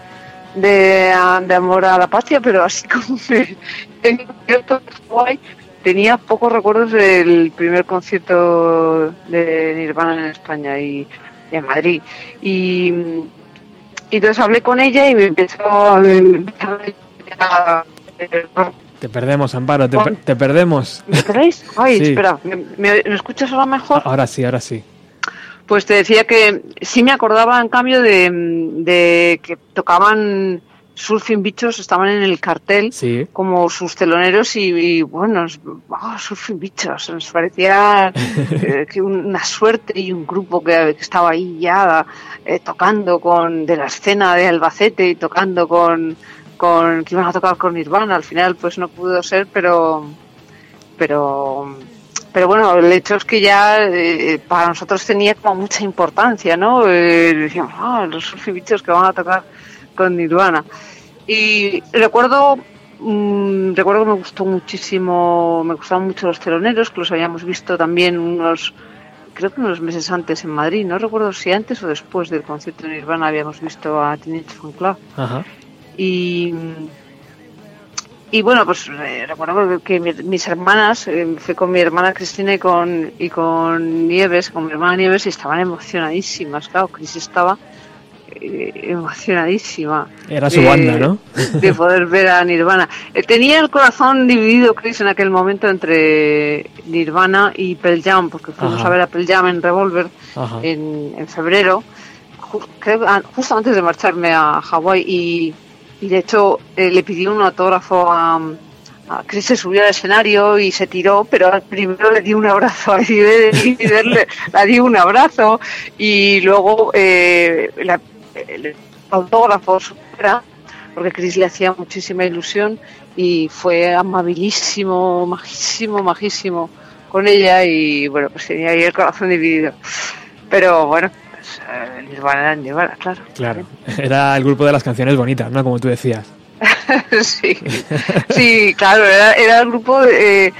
Speaker 15: de, amor a la patria, pero así como me, en concierto Hawái tenía pocos recuerdos del primer concierto de Nirvana en España y, y en Madrid. Y, y entonces hablé con ella y me empezó a... a-
Speaker 2: Te perdemos, Amparo, te, per- te perdemos.
Speaker 15: ¿Me perdéis? Ay,
Speaker 2: Sí.
Speaker 15: espera, ¿me, me- me escuchas ahora mejor?
Speaker 2: Ahora sí, ahora sí.
Speaker 15: Pues te decía que sí me acordaba, en cambio, de, de que tocaban Surfing Bichos, estaban en el cartel
Speaker 2: Sí.
Speaker 15: como sus teloneros y, y, bueno, ah, Surfing Bichos, nos parecía eh, que una suerte y un grupo que, que estaba ahí ya eh, tocando con de la escena de Albacete y tocando con, con que iban a tocar con Nirvana. Al final, pues no pudo ser, pero pero pero bueno, el hecho es que ya eh, para nosotros tenía como mucha importancia, ¿no? Eh, decíamos, ah, los surfibichos que van a tocar con Nirvana. Y recuerdo, mm, recuerdo que me gustó muchísimo, me gustaban mucho los teloneros, que los habíamos visto también unos, creo que unos meses antes en Madrid, no recuerdo si antes o después del concierto de Nirvana habíamos visto a Teenage Fan Club.
Speaker 2: Ajá.
Speaker 15: Y, y bueno, pues eh, recuerdo que mi- mis hermanas, eh, fui con mi hermana Cristina y con, y con Nieves, con mi hermana Nieves, y estaban emocionadísimas. Claro, Cris estaba eh, emocionadísima.
Speaker 2: Era su
Speaker 15: de-
Speaker 2: banda, ¿no?
Speaker 15: De poder ver a Nirvana. Eh, tenía el corazón dividido, Chris, en aquel momento entre Nirvana y Pearl Jam, porque fuimos
Speaker 2: Ajá.
Speaker 15: a ver a Pearl Jam en Revolver en, en febrero, ju- creo an- justo antes de marcharme a Hawái y, y de hecho eh, le pidió un autógrafo a, a Chris se subió al escenario y se tiró, pero primero le di un abrazo. A Eddie le, le di un abrazo. Y luego eh, la- el autógrafo supera porque Chris le hacía muchísima ilusión y fue amabilísimo, majísimo, majísimo con ella. Y bueno, pues tenía ahí el corazón dividido. Pero bueno, Nirvana era Nirvana, claro.
Speaker 2: Claro. Era el grupo de las canciones bonitas, ¿no? Como tú decías.
Speaker 15: sí, sí, claro, era, era el grupo eh,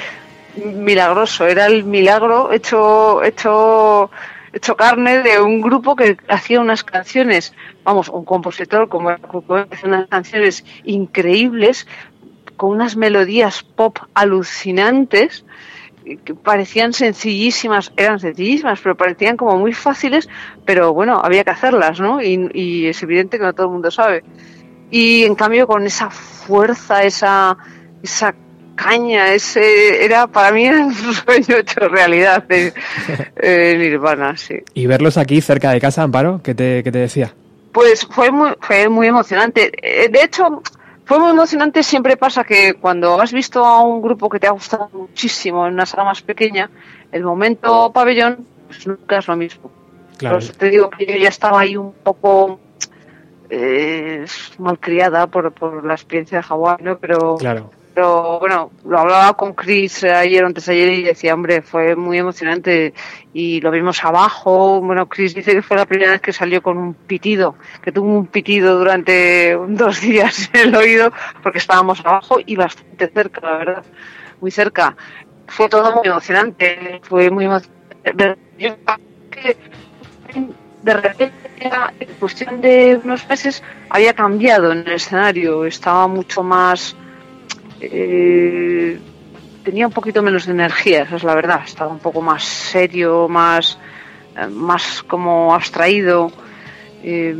Speaker 15: milagroso, era el milagro hecho, hecho, hecho carne de un grupo que hacía unas canciones, vamos, un compositor como hacía unas canciones increíbles, con unas melodías pop alucinantes que parecían sencillísimas, eran sencillísimas, pero parecían como muy fáciles, pero bueno, había que hacerlas, ¿no? Y, y es evidente que no todo el mundo sabe. Y en cambio con esa fuerza, esa, esa caña, ese era para mí un sueño hecho realidad de eh, Nirvana, sí.
Speaker 2: Y verlos aquí cerca de casa, Amparo, ¿qué te, qué te decía?
Speaker 15: Pues fue muy, fue muy emocionante. Eh, De hecho, fue muy emocionante. Siempre pasa que cuando has visto a un grupo que te ha gustado muchísimo en una sala más pequeña, el momento pabellón, pues nunca es lo mismo.
Speaker 2: Claro.
Speaker 15: Pues te digo que yo ya estaba ahí un poco eh, malcriada por, por la experiencia de Hawái, ¿no? Pero,
Speaker 2: Claro.
Speaker 15: Pero bueno, lo hablaba con Chris ayer o antes ayer y decía, hombre, fue muy emocionante y lo vimos abajo. Bueno, Chris dice que fue la primera vez que salió con un pitido, que tuvo un pitido durante dos días en el oído porque estábamos abajo y bastante cerca, la verdad, muy cerca. Fue todo muy emocionante, fue muy emocionante. De repente, en cuestión de unos meses, había cambiado en el escenario, estaba mucho más. Eh, tenía un poquito menos de energía, esa es la verdad, estaba un poco más serio, más, eh, más como abstraído. eh,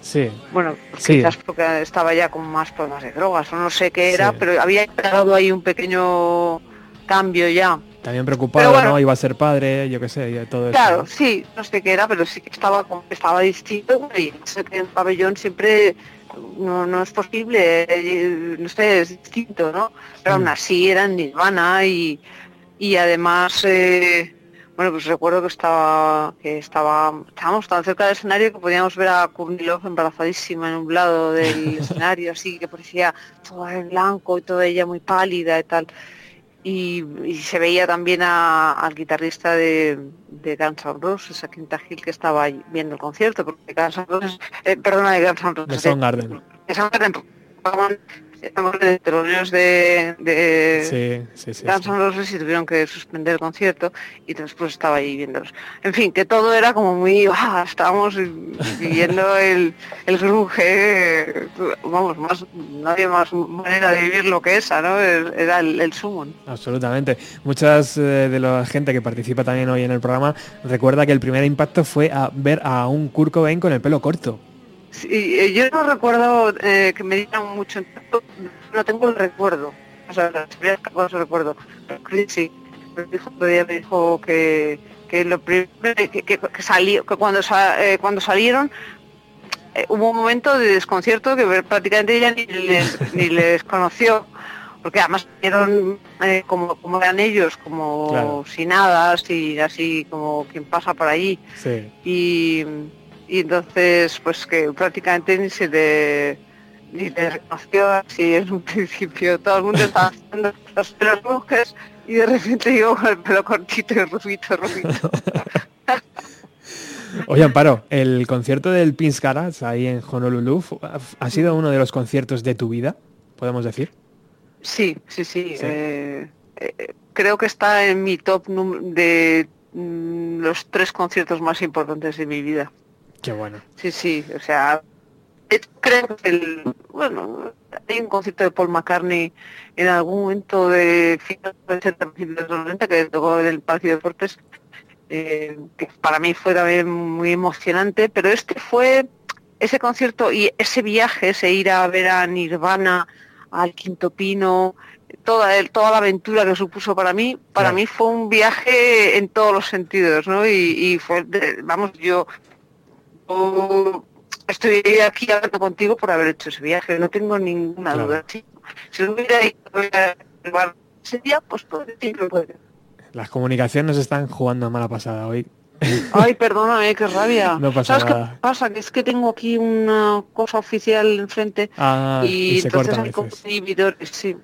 Speaker 2: Sí.
Speaker 15: bueno,
Speaker 2: Sí.
Speaker 15: quizás porque estaba ya con más problemas de drogas o no sé qué era,
Speaker 2: Sí.
Speaker 15: pero había dado ahí un pequeño cambio ya.
Speaker 2: También preocupado,
Speaker 15: bueno.
Speaker 2: ¿no? Iba a ser padre, yo qué sé, y todo
Speaker 15: Claro,
Speaker 2: eso.
Speaker 15: sí, no sé qué era, pero sí que estaba estaba distinto y sé que en pabellón siempre no, no es posible, no sé, es distinto, ¿no? Pero aún
Speaker 2: Mm.
Speaker 15: así era en Nirvana y, y además, eh, bueno, pues recuerdo que estaba, que estaba, estábamos tan cerca del escenario que podíamos ver a Kurnilov embarazadísima en un lado del escenario, así que parecía toda en blanco y toda ella muy pálida y tal y, y se veía también a- al guitarrista de, de Guns N' Roses, a Quinta Hill, que estaba viendo el concierto, porque Guns N' Roses, eh, perdona, de Guns N' Roses, de Soundgarden, estaban- estaban de de,
Speaker 2: Sí, sí, sí.
Speaker 15: Guns N' Roses y tuvieron que suspender el concierto y después estaba ahí viéndolos. En fin, que todo era como muy, ah, estábamos viviendo el, el grunge, eh, vamos, más, no había más manera de vivir lo que esa, ¿no? Era el, el sumo.
Speaker 2: Absolutamente. Muchas eh, de la gente que participa también hoy en el programa recuerda que el primer impacto fue a ver a un Kurt Cobain con el pelo corto.
Speaker 15: Sí, eh, yo no recuerdo eh, que me dieran mucho no tengo el recuerdo, o sea, no recuerdo, Chris sí, me dijo, me dijo que, que lo primero que, que, que salió, que cuando, sa- eh, cuando salieron eh, hubo un momento de desconcierto que prácticamente ella ni les, ni les conoció, porque además vieron eh, como, como eran ellos, como
Speaker 2: Claro.
Speaker 15: sin nada, así, así como quien pasa por allí
Speaker 2: Sí.
Speaker 15: y, y entonces pues que prácticamente ni se le ni le reconoció así en un principio todo el mundo estaba haciendo los pelos monjes y de repente yo con el pelo cortito y rubito rubito
Speaker 2: Oye, Amparo, el concierto del Pins Garage ahí en Honolulu ha sido uno de los conciertos de tu vida, podemos decir.
Speaker 15: sí sí sí,
Speaker 2: Sí.
Speaker 15: eh, eh, creo que está en mi top de mm, los tres conciertos más importantes de mi vida
Speaker 2: Qué bueno.
Speaker 15: Sí, sí, o sea, creo que el, bueno, hay un concierto de Paul McCartney en algún momento de finales de los 80, principios de los 90 que tocó en el Parque de Deportes, eh, que para mí fue también muy emocionante, pero este fue ese concierto y ese viaje, ese ir a ver a Nirvana, al Quinto Pino, toda el- toda la aventura que supuso para mí, para
Speaker 2: Claro.
Speaker 15: mí fue un viaje en todos los sentidos, ¿no? Y, y fue, de- vamos, yo estoy aquí hablando contigo por haber hecho ese viaje, no tengo ninguna
Speaker 2: Claro.
Speaker 15: duda. Si, si hubiera ido a ese día, pues todo el puede.
Speaker 2: Las comunicaciones están jugando a mala pasada hoy.
Speaker 15: Ay, perdóname, qué rabia.
Speaker 2: No pasa
Speaker 15: ¿Sabes
Speaker 2: nada.
Speaker 15: qué pasa? Que es que tengo aquí una cosa oficial enfrente
Speaker 2: Ah,
Speaker 15: y,
Speaker 2: y
Speaker 15: entonces hay inhibidores, sí.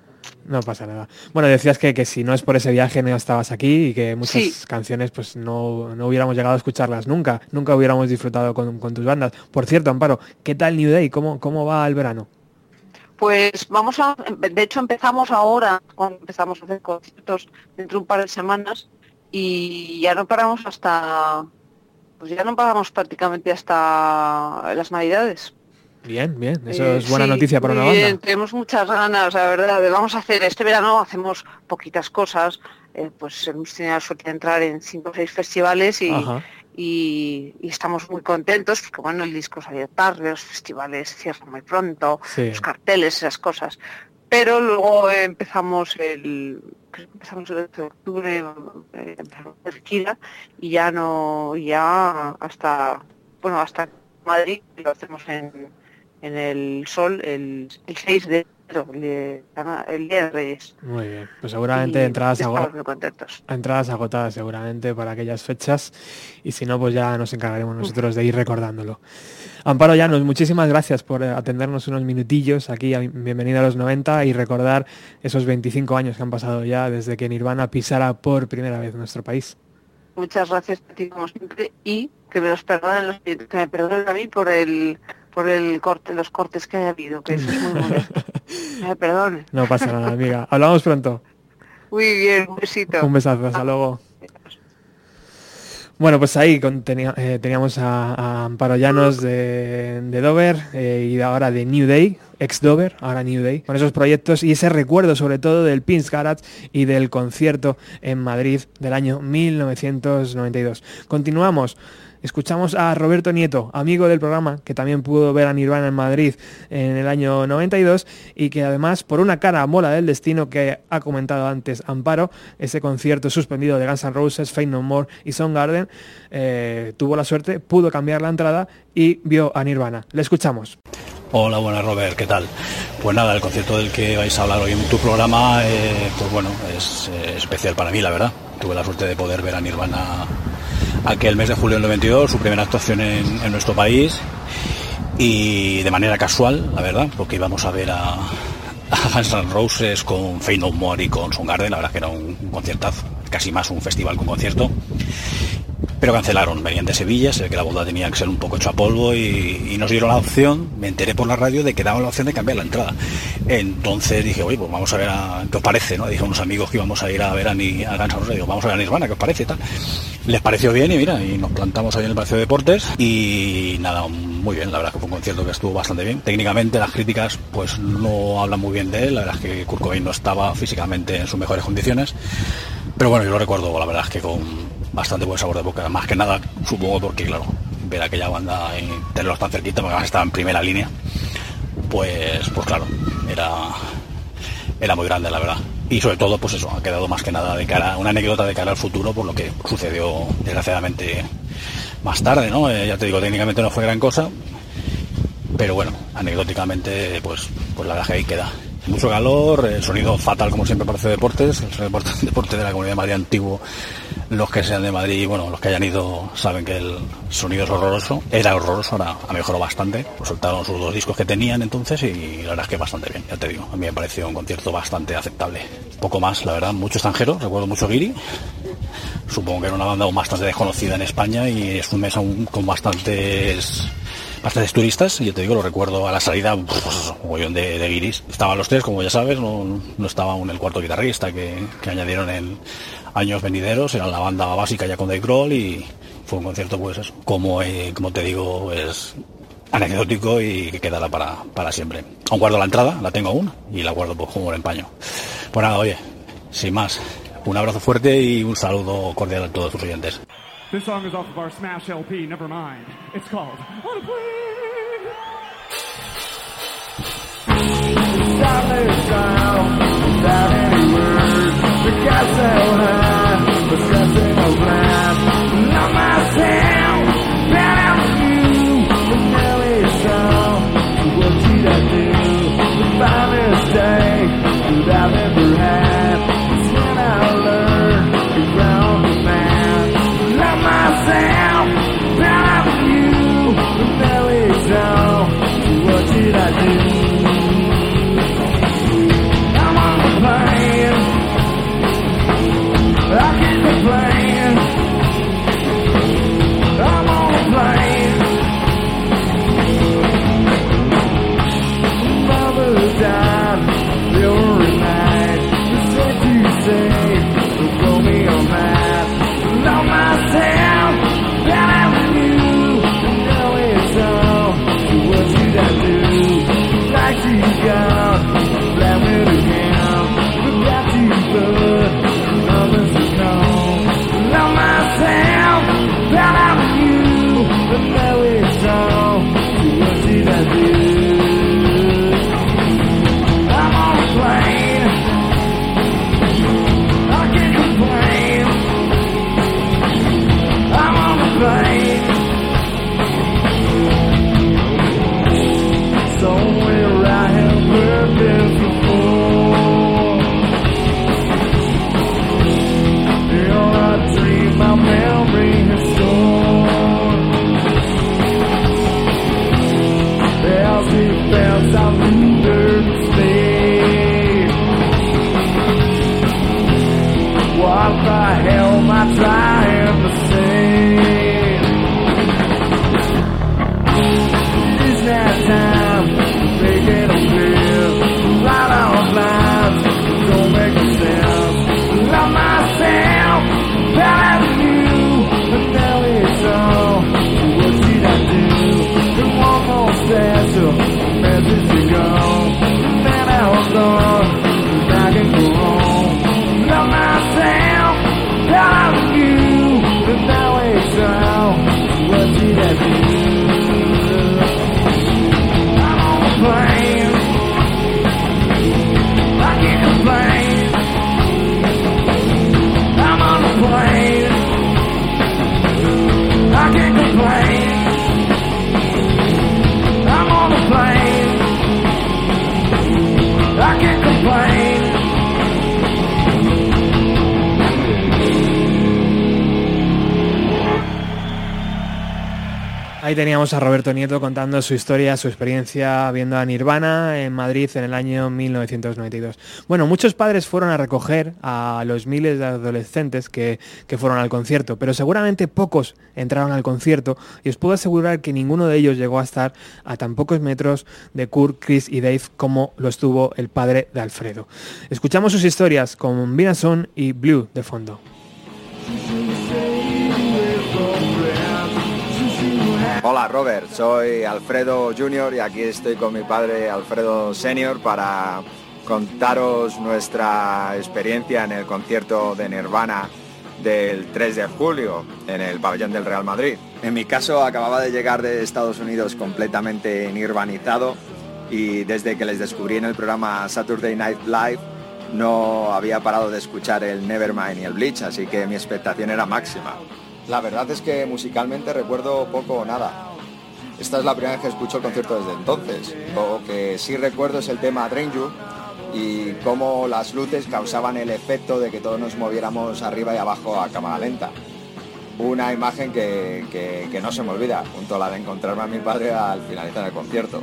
Speaker 2: No pasa nada. Bueno, decías que, que si no es por ese viaje no estabas aquí y que muchas
Speaker 15: Sí.
Speaker 2: canciones pues no, no hubiéramos llegado a escucharlas nunca. Nunca hubiéramos disfrutado con, con tus bandas. Por cierto, Amparo, ¿qué tal New Day? ¿Cómo, cómo va el verano?
Speaker 15: Pues vamos a, de hecho empezamos ahora, empezamos a hacer conciertos dentro de un par de semanas y ya no paramos hasta, pues ya no paramos prácticamente hasta las navidades.
Speaker 2: Bien, bien. Eso
Speaker 15: Eh,
Speaker 2: es buena
Speaker 15: sí,
Speaker 2: noticia para una
Speaker 15: bien,
Speaker 2: banda.
Speaker 15: Tenemos muchas ganas, la verdad. de- Vamos a hacer este verano, hacemos poquitas cosas. eh, pues hemos tenido la suerte de entrar en cinco o seis festivales y, y, y estamos muy contentos porque bueno, el disco salió tarde, los festivales cierran muy pronto,
Speaker 2: Sí.
Speaker 15: los carteles, esas cosas. pero luego empezamos el empezamos el 8 de octubre eh, empezamos gira y ya no ya hasta bueno hasta Madrid lo hacemos en, en el Sol el, el 6 de enero el, día de Reyes
Speaker 2: Muy bien, pues seguramente entradas, ago-
Speaker 15: estamos muy contentos
Speaker 2: entradas agotadas seguramente para aquellas fechas y si no pues ya nos encargaremos nosotros de ir recordándolo. Amparo Llanos, muchísimas gracias por eh, atendernos unos minutillos aquí, a bienvenida a los 90 y recordar esos 25 años que han pasado ya desde que Nirvana pisara por primera vez nuestro país.
Speaker 15: muchas gracias a ti como siempre y que me los perdonen los que me perdonen a mí por el por el corte los cortes que haya habido que eso es muy molesto me perdonen
Speaker 2: No pasa nada, amiga. Hablamos pronto.
Speaker 15: muy bien un besito
Speaker 2: Un besazo, hasta luego. Bueno, pues ahí eh, teníamos a, a Amparo Llanos de, de Dover eh, y ahora de New Day, ex Dover, ahora New Day, con esos proyectos y ese recuerdo sobre todo del Pins Garage y del concierto en Madrid del año 1992. Continuamos. Escuchamos a Roberto Nieto, amigo del programa, que también pudo ver a Nirvana en Madrid en el año 92 y que además, por una cara mola del destino que ha comentado antes Amparo, ese concierto suspendido de Guns N' Roses, Fate No More y Soundgarden, eh, tuvo la suerte, pudo cambiar la entrada y vio a Nirvana. Le escuchamos.
Speaker 16: Hola, buenas Robert, ¿qué tal? Pues nada, el concierto del que vais a hablar hoy en tu programa, eh, pues bueno, es eh, especial para mí, la verdad. Tuve la suerte de poder ver a Nirvana aquel mes de julio del 92, su primera actuación en, nuestro país, y de manera casual, la verdad, porque íbamos a ver a, a Guns Roses con Fade No More y con Soundgarden, la verdad que era un conciertazo, casi más un festival que un concierto. Pero cancelaron, venían de Sevilla, sé que la boda tenía que ser un poco hecho a polvo y, y nos dieron la opción, me enteré por la radio de que daban la opción de cambiar la entrada. Entonces dije, oye, pues vamos a ver a, qué os parece, ¿no? Dije a unos amigos que íbamos a ir a ver a, Ni, a Guns digo, vamos a ver a Nirvana, ¿qué os parece? tal. Les pareció bien y mira, y nos plantamos ahí en el Palacio de Deportes y nada, muy bien, la verdad que fue un concierto que estuvo bastante bien. Técnicamente las críticas pues no hablan muy bien de él, la verdad es que Kurt Cobain no estaba físicamente en sus mejores condiciones, pero bueno, yo lo recuerdo, la verdad es que con bastante buen sabor de boca, más que nada supongo porque claro, ver aquella banda y tenerlos tan cerquita, porque estaba en primera línea, pues, pues claro, era, era muy grande la verdad. Y sobre todo, pues eso, ha quedado más que nada de cara, una anécdota de cara al futuro por lo que sucedió desgraciadamente más tarde, ¿no? Eh, ya te digo, técnicamente no fue gran cosa, pero bueno, anecdóticamente, pues, pues la verdad que ahí queda. Mucho calor, el sonido fatal como siempre parece deportes, el deporte, deporte de la comunidad de Madrid antiguo, los que sean de Madrid, bueno, los que hayan ido saben que el sonido es horroroso, era horroroso, ahora ha mejorado bastante, pues soltaron sus dos discos que tenían entonces y la verdad es que bastante bien, ya te digo, a mí me pareció un concierto bastante aceptable. Poco más, la verdad, mucho extranjero, recuerdo mucho Giri, supongo que era una banda bastante desconocida en España y es un mes aún con bastantes bastantes turistas y yo te digo, lo recuerdo a la salida, pues un mogollón de, de guiris. Estaban los tres, como ya sabes, no, no estaba aún el cuarto guitarrista que, que añadieron en años venideros, era la banda básica ya con Dave Grohl y fue un concierto pues eso, como, eh, como te digo, es anecdótico y que quedará para, para siempre. Aún guardo la entrada, la tengo aún y la guardo pues como un empaño. Pues nada, oye, sin más, un abrazo fuerte y un saludo cordial a todos tus oyentes.
Speaker 4: This song is off of our Smash LP, never mind. It's called On a Plane. Sound, without any words. The so
Speaker 2: teníamos a Roberto Nieto contando su historia, su experiencia viendo a Nirvana en Madrid en el año 1992. Bueno, muchos padres fueron a recoger a los miles de adolescentes que, que fueron al concierto, pero seguramente pocos entraron al concierto y os puedo asegurar que ninguno de ellos llegó a estar a tan pocos metros de Kurt, Chris y Dave como lo estuvo el padre de Alfredo. Escuchamos sus historias con Binason y Blue de fondo.
Speaker 17: Hola Robert, soy Alfredo Junior y aquí estoy con mi padre Alfredo Senior para contaros nuestra experiencia en el concierto de Nirvana del 3 de julio en el pabellón del Real Madrid. En mi caso acababa de llegar de Estados Unidos completamente nirvanizado y desde que les descubrí en el programa Saturday Night Live no había parado de escuchar el Nevermind y el Bleach, así que mi expectación era máxima. La verdad es que musicalmente recuerdo poco o nada. Esta es la primera vez que escucho el concierto desde entonces. Lo que sí recuerdo es el tema Drain You y cómo las luces causaban el efecto de que todos nos moviéramos arriba y abajo a cámara lenta. Una imagen que, que- que no se me olvida, junto a la de encontrarme a mi padre al finalizar el concierto.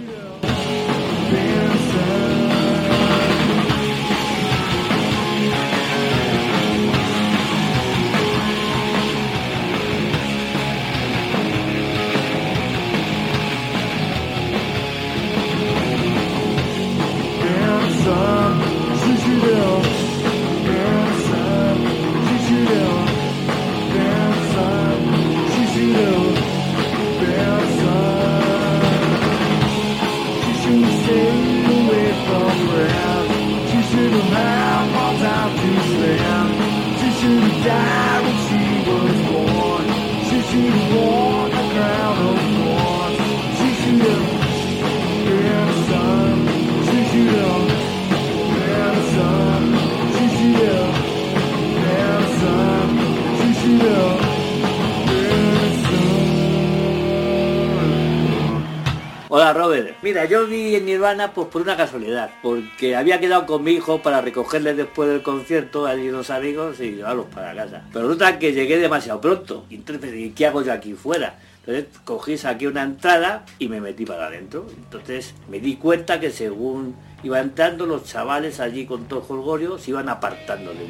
Speaker 13: Hola Robert, mira, yo vi en Nirvana pues por una casualidad, porque había quedado con mi hijo para recogerle después del concierto allí los amigos y llevarlos para casa. Pero resulta que llegué demasiado pronto, y entonces ¿y qué hago yo aquí fuera? Entonces cogí, saqué una entrada y me metí para adentro. Entonces me di cuenta que según iba entrando los chavales allí con todo jolgorio se iban apartando de.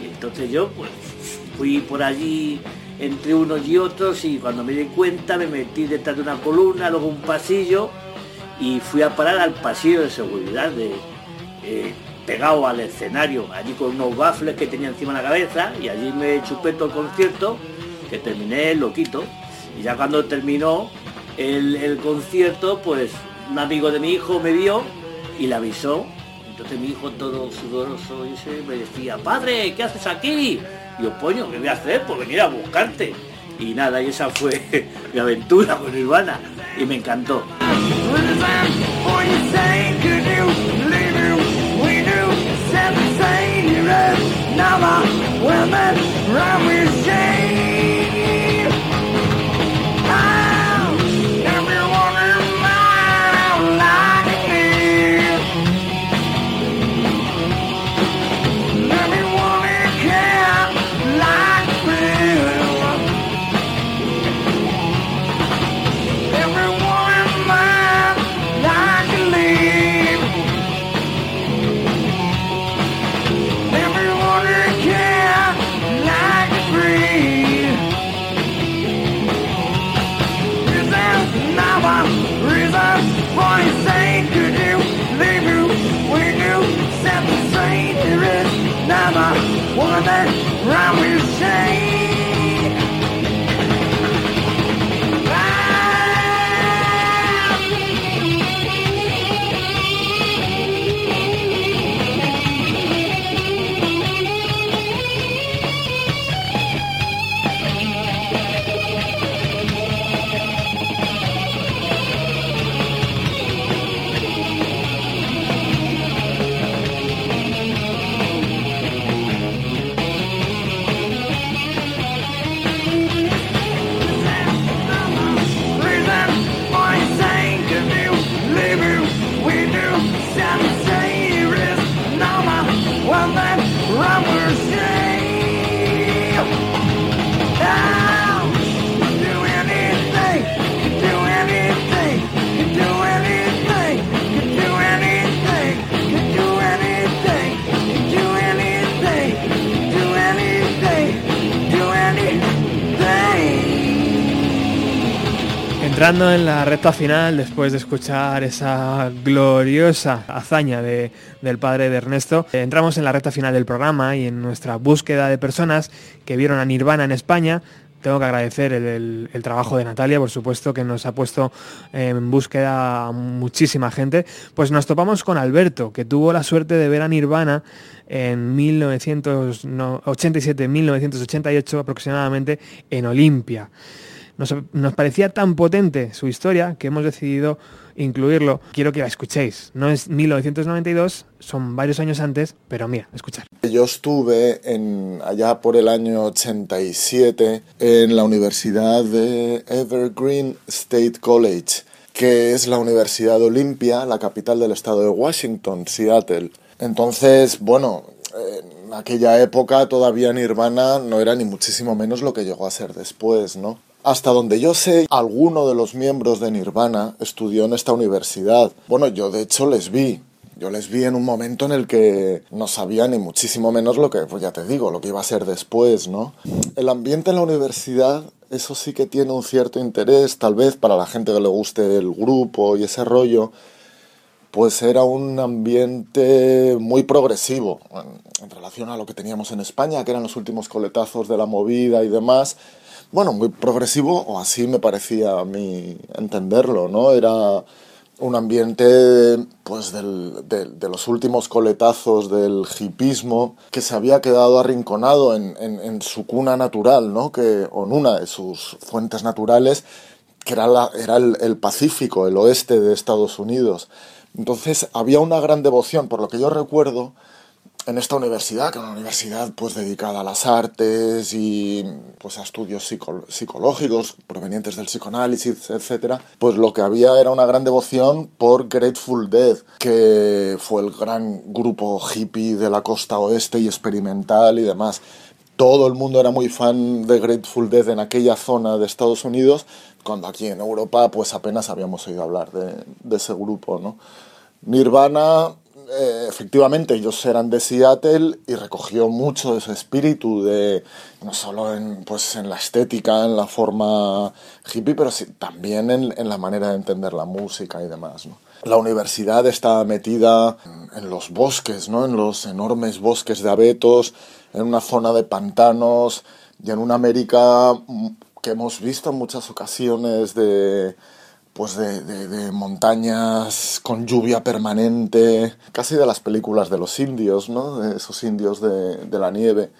Speaker 13: Y entonces yo pues fui por allí entre unos y otros y cuando me di cuenta me metí detrás de una columna, luego un pasillo y fui a parar al pasillo de seguridad de, eh, pegado al escenario, allí con unos baffles que tenía encima de la cabeza y allí me chupé todo el concierto que terminé loquito y ya cuando terminó el, el concierto pues un amigo de mi hijo me vio y le avisó entonces mi hijo todo sudoroso y ese me decía, padre, ¿qué haces aquí? Yo, coño, ¿qué voy a hacer? Pues venir a buscarte. Y nada, y esa fue mi aventura con Nirvana. Y me encantó.
Speaker 4: that round will shame.
Speaker 2: Entrando en la recta final, después de escuchar esa gloriosa hazaña de, del padre de Ernesto, eh, entramos en la recta final del programa y en nuestra búsqueda de personas que vieron a Nirvana en España. Tengo que agradecer el, trabajo de Natalia, por supuesto, que nos ha puesto en búsqueda muchísima gente. Pues nos topamos con Alberto, que tuvo la suerte de ver a Nirvana en 1987-1988 aproximadamente en Olimpia. Nos, parecía tan potente su historia que hemos decidido incluirlo. Quiero que la escuchéis. No es 1992, son varios años antes, pero mira, escuchar.
Speaker 18: Yo estuve allá por el año 87 en la Universidad de Evergreen State College, que es la Universidad Olimpia, la capital del estado de Washington, Seattle. Entonces, bueno, en aquella época todavía Nirvana no era ni muchísimo menos lo que llegó a ser después, ¿no? Hasta donde yo sé, alguno de los miembros de Nirvana estudió en esta universidad. Bueno, yo de hecho les vi. Yo les vi en un momento en el que no sabía ni muchísimo menos lo que, pues ya te digo, lo que iba a ser después, ¿no? El ambiente en la universidad, eso sí que tiene un cierto interés, tal vez para la gente que le guste el grupo y ese rollo, pues era un ambiente muy progresivo en, en relación a lo que teníamos en España, que eran los últimos coletazos de la movida y demás. Bueno, muy progresivo, o así me parecía a mí entenderlo, ¿no? Era un ambiente pues del, de los últimos coletazos del hipismo que se había quedado arrinconado en, en- en su cuna natural, ¿no? Que, o en una de sus fuentes naturales, que era, la- era el, el Pacífico, el oeste de Estados Unidos. Entonces había una gran devoción, por lo que yo recuerdo, en esta universidad, que era una universidad pues dedicada a las artes y pues a estudios psico- psicológicos provenientes del psicoanálisis, etcétera, pues lo que había era una gran devoción por Grateful Dead, que fue el gran grupo hippie de la costa oeste y experimental y demás. Todo el mundo era muy fan de Grateful Dead en aquella zona de Estados Unidos, cuando aquí en Europa pues apenas habíamos oído hablar de, de ese grupo, ¿no? Nirvana, eh, efectivamente, ellos eran de Seattle y recogió mucho de ese espíritu de no solo en, pues, en la estética, en la forma hippie, pero sí, también en, en la manera de entender la música y demás. ¿no? La universidad está metida en, en los bosques, ¿no? en los enormes bosques de abetos, en una zona de pantanos y en una América mm, que hemos visto en muchas ocasiones de pues de, de- montañas con lluvia permanente, casi de las películas de los indios, ¿no? De esos indios de, de la nieve.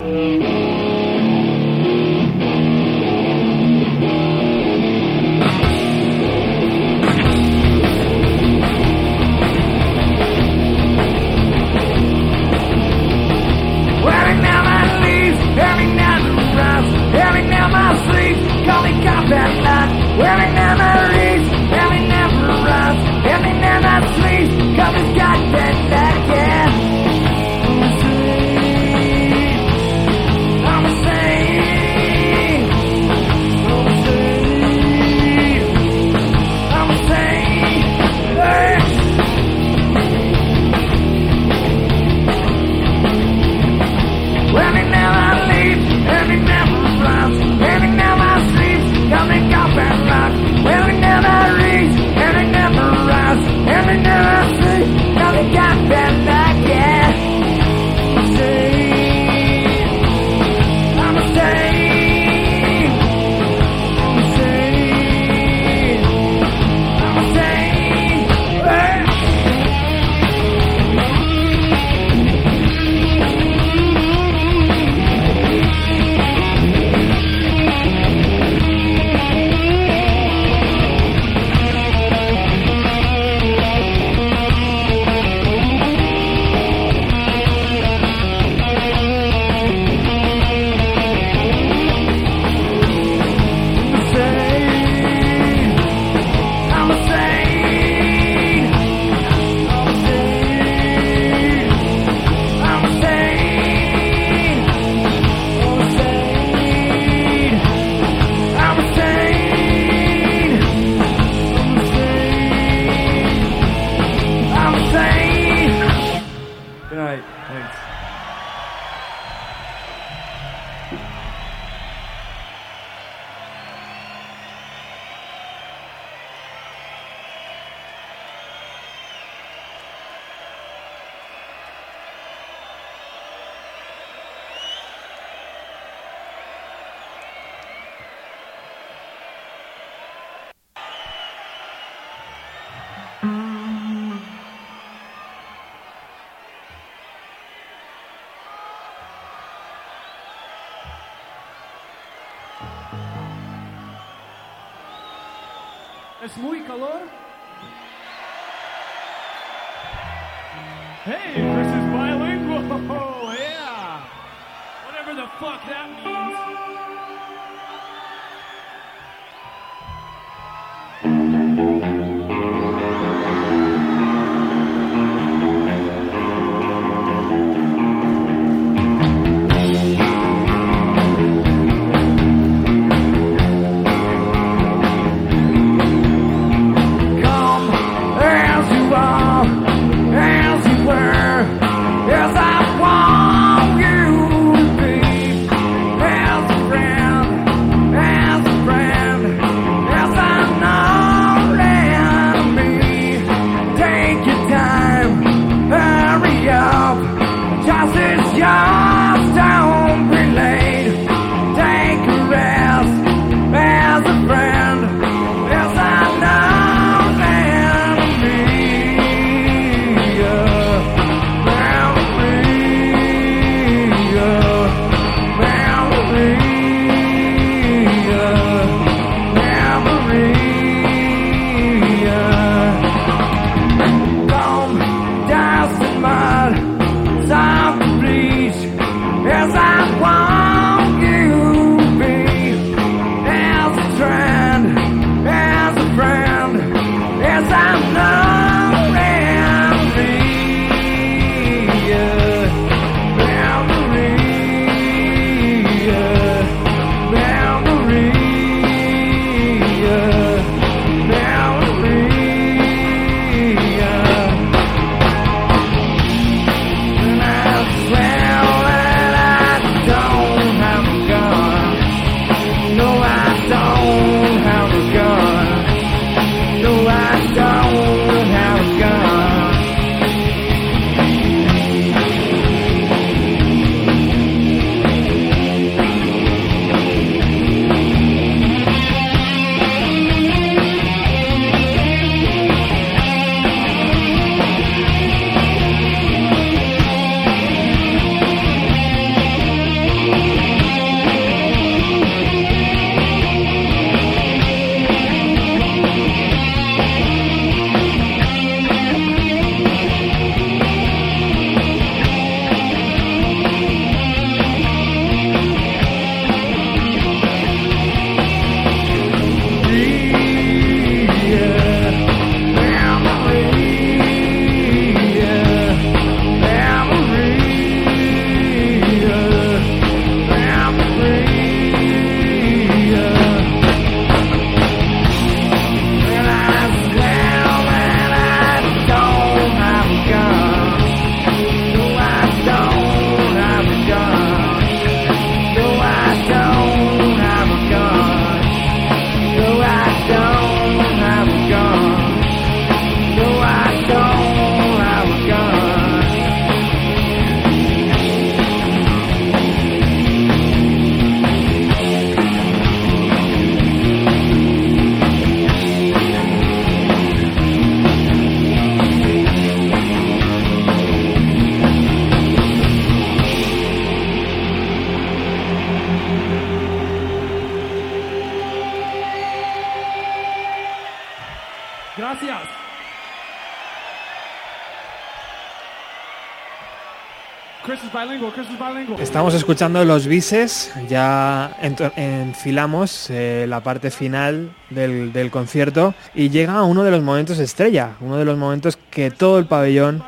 Speaker 2: escuchando los bises, ya enfilamos eh, la parte final del, del, concierto y llega uno de los momentos estrella, uno de los momentos que todo el pabellón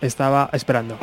Speaker 2: estaba esperando.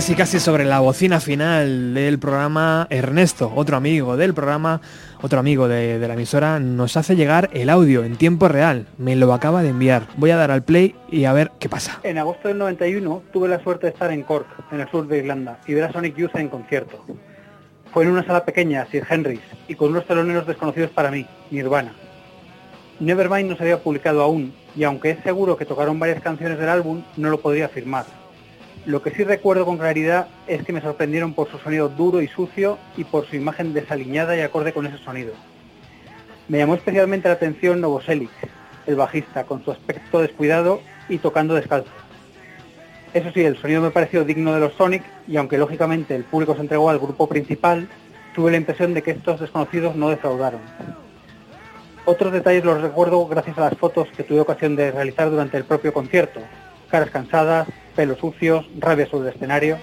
Speaker 2: Casi casi sobre la bocina final del programa, Ernesto, otro amigo del programa, otro amigo de, la emisora, nos hace llegar el audio en tiempo real. Me lo acaba de enviar. Voy a dar al play y a ver qué pasa.
Speaker 4: En agosto del 91 tuve la suerte de estar en Cork, en el sur de Irlanda, y ver a Sonic Youth en concierto. Fue en una sala pequeña, Sir Henry's, y con unos teloneros desconocidos para mí, Nirvana. Nevermind no se había publicado aún, y aunque es seguro que tocaron varias canciones del álbum, no lo podría afirmar. Lo que sí recuerdo con claridad es que me sorprendieron por su sonido duro y sucio y por su imagen desaliñada y acorde con ese sonido. Me llamó especialmente la atención Novoselic, el bajista, con su aspecto descuidado y tocando descalzo. Eso sí, el sonido me pareció digno de los Sonic y aunque lógicamente el público se entregó al grupo principal, tuve la impresión de que estos desconocidos no defraudaron. Otros detalles los recuerdo gracias a las fotos que tuve ocasión de realizar durante el propio concierto. Caras cansadas, pelos sucios, rabia sobre el escenario.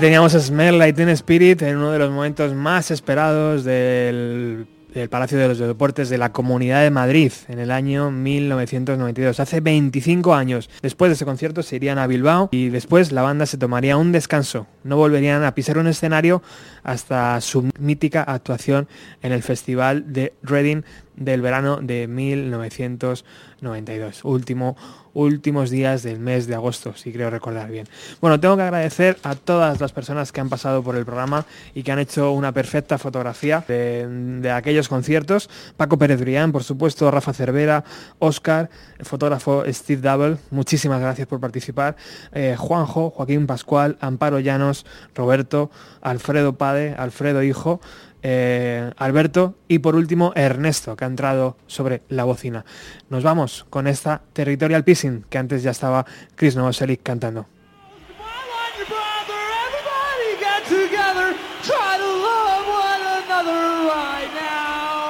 Speaker 2: Ahí teníamos Smell Like Teen Spirit en uno de los momentos más esperados del, del, Palacio de los Deportes de la Comunidad de Madrid en el año 1992, hace 25 años. Después de ese concierto se irían a Bilbao y después la banda se tomaría un descanso. No volverían a pisar un escenario hasta su mítica actuación en el Festival de Reading del verano de 1992, último últimos días del mes de agosto, si creo recordar bien. Bueno, tengo que agradecer a todas las personas que han pasado por el programa y que han hecho una perfecta fotografía de, aquellos conciertos. Paco Pérez Brián, por supuesto, Rafa Cervera, Oscar, el fotógrafo Steve Double, muchísimas gracias por participar. Eh, Juanjo, Joaquín Pascual, Amparo Llanos, Roberto, Alfredo Pade, Alfredo Hijo, eh, Alberto y por último Ernesto, que ha entrado sobre la bocina. Nos vamos con esta Territorial Pissing, que antes ya estaba Chris Novoselic cantando.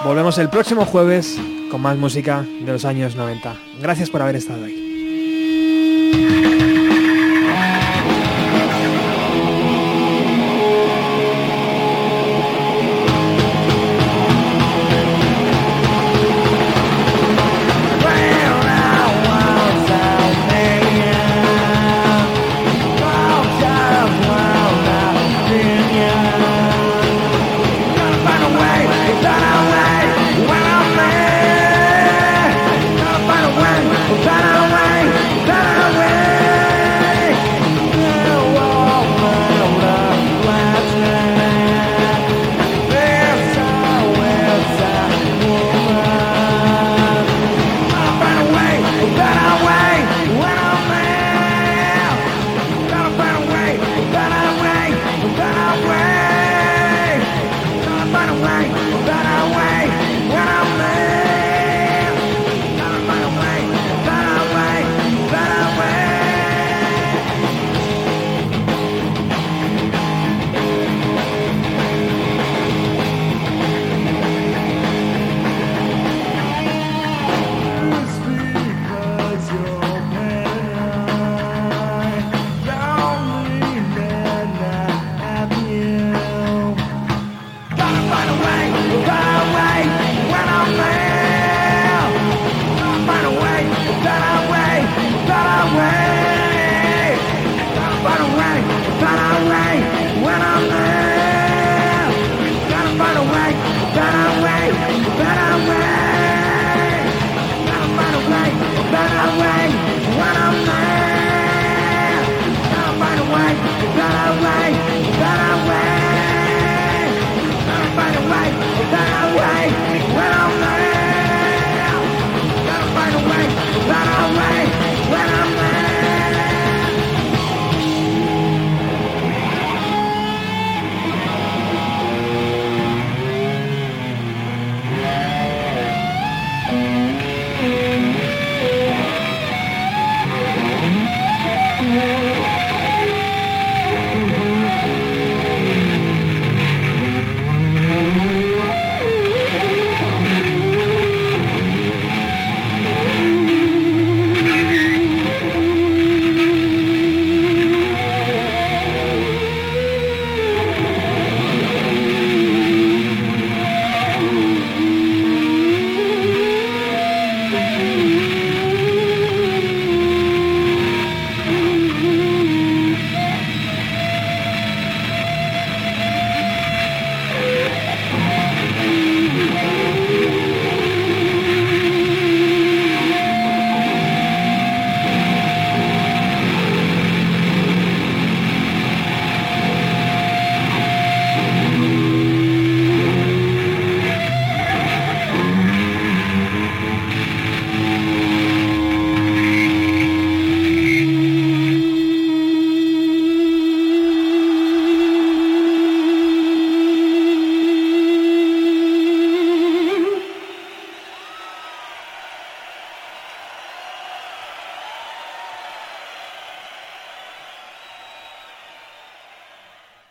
Speaker 2: Volvemos el próximo jueves con más música de los años 90. Gracias por haber estado ahí.